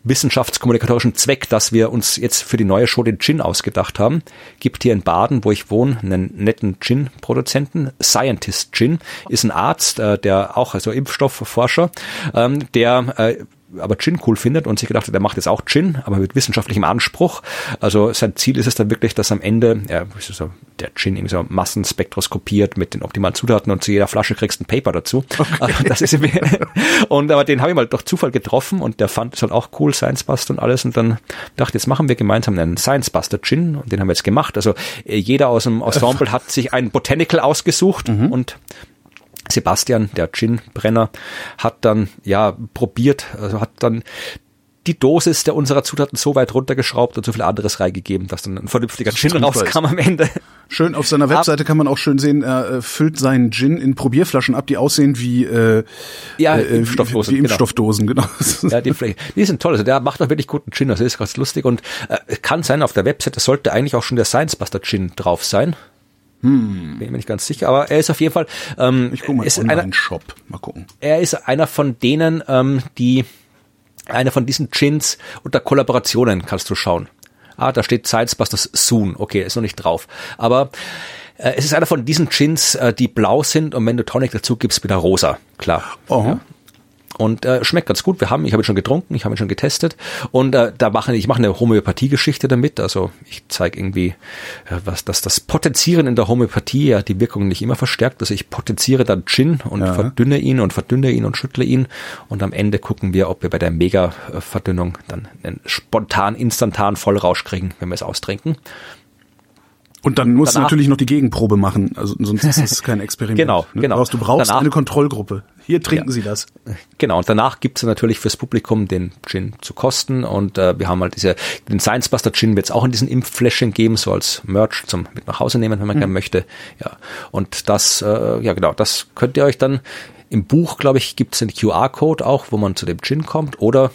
Speaker 3: wissenschaftskommunikatorischen Zweck, dass wir uns jetzt für die neue Show den Gin ausgedacht haben. Gibt hier in Baden, wo ich wohne, einen netten Gin-Produzenten, Scientist Gin, ist ein Arzt, äh, der auch also Impfstoffforscher, ähm, der äh, aber Gin cool findet und sich gedacht hat, er macht jetzt auch Gin, aber mit wissenschaftlichem Anspruch. Also sein Ziel ist es dann wirklich, dass am Ende ja, so, der Gin irgendwie so massenspektroskopiert mit den optimalen Zutaten und zu jeder Flasche kriegst du ein Paper dazu. Okay. Also das ist und aber den habe ich mal durch Zufall getroffen und der fand es halt auch cool, Science Buster und alles und dann dachte, jetzt machen wir gemeinsam einen Science Buster Gin und den haben wir jetzt gemacht. Also äh, jeder aus dem Ensemble hat sich ein Botanical ausgesucht mhm. und Sebastian, der Gin-Brenner, hat dann ja probiert, also hat dann die Dosis der unserer Zutaten so weit runtergeschraubt und so viel anderes reingegeben, dass dann ein vernünftiger Gin rauskam am Ende.
Speaker 2: Schön, auf seiner Webseite kann man auch schön sehen, er äh, füllt seinen Gin in Probierflaschen ab, die aussehen wie, äh,
Speaker 3: ja, äh, Impfstoffdosen.
Speaker 2: Wie, wie Impfstoffdosen, genau.
Speaker 3: genau. Ja, die, die sind toll. Also der macht auch wirklich guten Gin, das ist ganz lustig und äh, kann sein, auf der Webseite sollte eigentlich auch schon der Science Buster Gin drauf sein. Hm. Bin mir nicht ganz sicher, aber er ist auf jeden Fall. Ähm,
Speaker 2: ich gucke mal in einen Shop. Mal gucken.
Speaker 3: Er ist einer von denen, ähm, die einer von diesen Gins unter Kollaborationen kannst du schauen. Ah, da steht Science Busters Soon. Okay, ist noch nicht drauf. Aber äh, es ist einer von diesen Gins, äh, die blau sind und wenn du Tonic dazu gibst, wieder rosa. Klar.
Speaker 2: Oh. Ja.
Speaker 3: Und äh, schmeckt ganz gut. Wir haben, ich habe ihn schon getrunken, ich habe ihn schon getestet. Und äh, da mache ich mache eine Homöopathie-Geschichte damit. Also ich zeige irgendwie, äh, was dass das Potenzieren in der Homöopathie ja die Wirkung nicht immer verstärkt. Also ich potenziere dann Gin und ja. verdünne ihn und verdünne ihn und schüttle ihn. Und am Ende gucken wir, ob wir bei der Mega-Verdünnung dann einen spontan, instantan Vollrausch kriegen, wenn wir es austrinken.
Speaker 2: Und dann musst Danach, du natürlich noch die Gegenprobe machen, also sonst ist das kein Experiment.
Speaker 3: genau, ne? genau.
Speaker 2: Du brauchst Danach, eine Kontrollgruppe. Hier trinken ja, Sie das.
Speaker 3: Genau, und danach gibt's natürlich fürs Publikum den Gin zu kosten und äh, wir haben halt diese, den Science Buster Gin wird's auch in diesen Impffläschchen geben, so als Merch zum mit nach Hause nehmen, wenn man mhm. gerne möchte. Ja, und das, äh, ja genau, das könnt ihr euch dann im Buch, glaube ich, gibt's den QR-Code auch, wo man zu dem Gin kommt oder,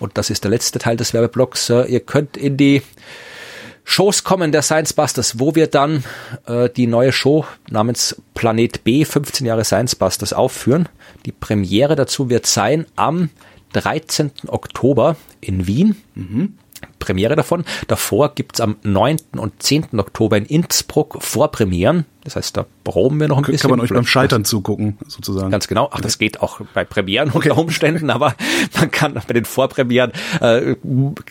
Speaker 3: und das ist der letzte Teil des Werbeblocks, äh, ihr könnt in die Shows kommen der Science Busters, wo wir dann äh, die neue Show namens Planet B 15 Jahre Science Busters aufführen. Die Premiere dazu wird sein am 13. Oktober in Wien. Mhm. Premiere davon. Davor gibt's am 9. und 10. Oktober in Innsbruck Vorpremieren. Das heißt, da proben wir noch ein bisschen.
Speaker 2: Kann man euch beim Scheitern zugucken, sozusagen.
Speaker 3: Ganz genau. Ach, das geht auch bei Premieren okay. unter Umständen, aber man kann bei den Vorpremieren, äh,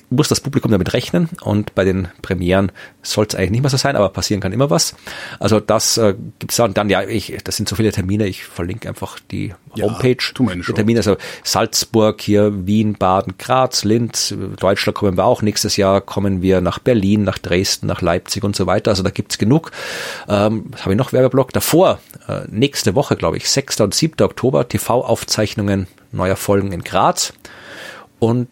Speaker 3: muss das Publikum damit rechnen und bei den Premieren soll es eigentlich nicht mehr so sein, aber passieren kann immer was. Also das äh, gibt's da und dann, ja, ich, das sind so viele Termine, ich verlinke einfach die ja, Homepage. Tu meine die Termine, also Salzburg hier, Wien, Baden, Graz, Linz, Deutschland kommen wir auch. Nächstes Jahr kommen wir nach Berlin, nach Dresden, nach Leipzig und so weiter. Also da gibt's genug. Ähm, habe ich noch Werbeblock. Davor, äh, nächste Woche, glaube ich, 6. und 7. Oktober, TV-Aufzeichnungen neuer Folgen in Graz. Und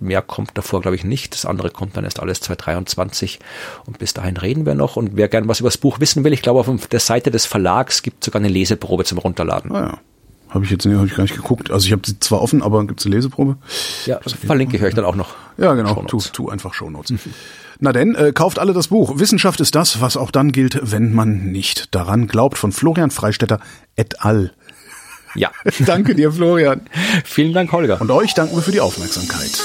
Speaker 3: mehr kommt davor, glaube ich, nicht. Das andere kommt dann erst alles 2023. Und bis dahin reden wir noch. Und wer gern was über das Buch wissen will, ich glaube, auf der Seite des Verlags gibt es sogar eine Leseprobe zum Runterladen.
Speaker 2: Ah ja. Habe ich jetzt nicht, hab ich gar nicht geguckt. Also ich habe sie zwar offen, aber gibt es eine Leseprobe?
Speaker 3: Ja, das verlinke ich euch dann auch noch.
Speaker 2: Ja, genau. Tu, tu einfach Shownotes. Na denn, äh, kauft alle das Buch. Wissenschaft ist das, was auch dann gilt, wenn man nicht daran glaubt. Von Florian Freistetter et al.
Speaker 3: Ja.
Speaker 2: Danke dir, Florian.
Speaker 3: Vielen Dank, Holger.
Speaker 2: Und euch danken wir für die Aufmerksamkeit.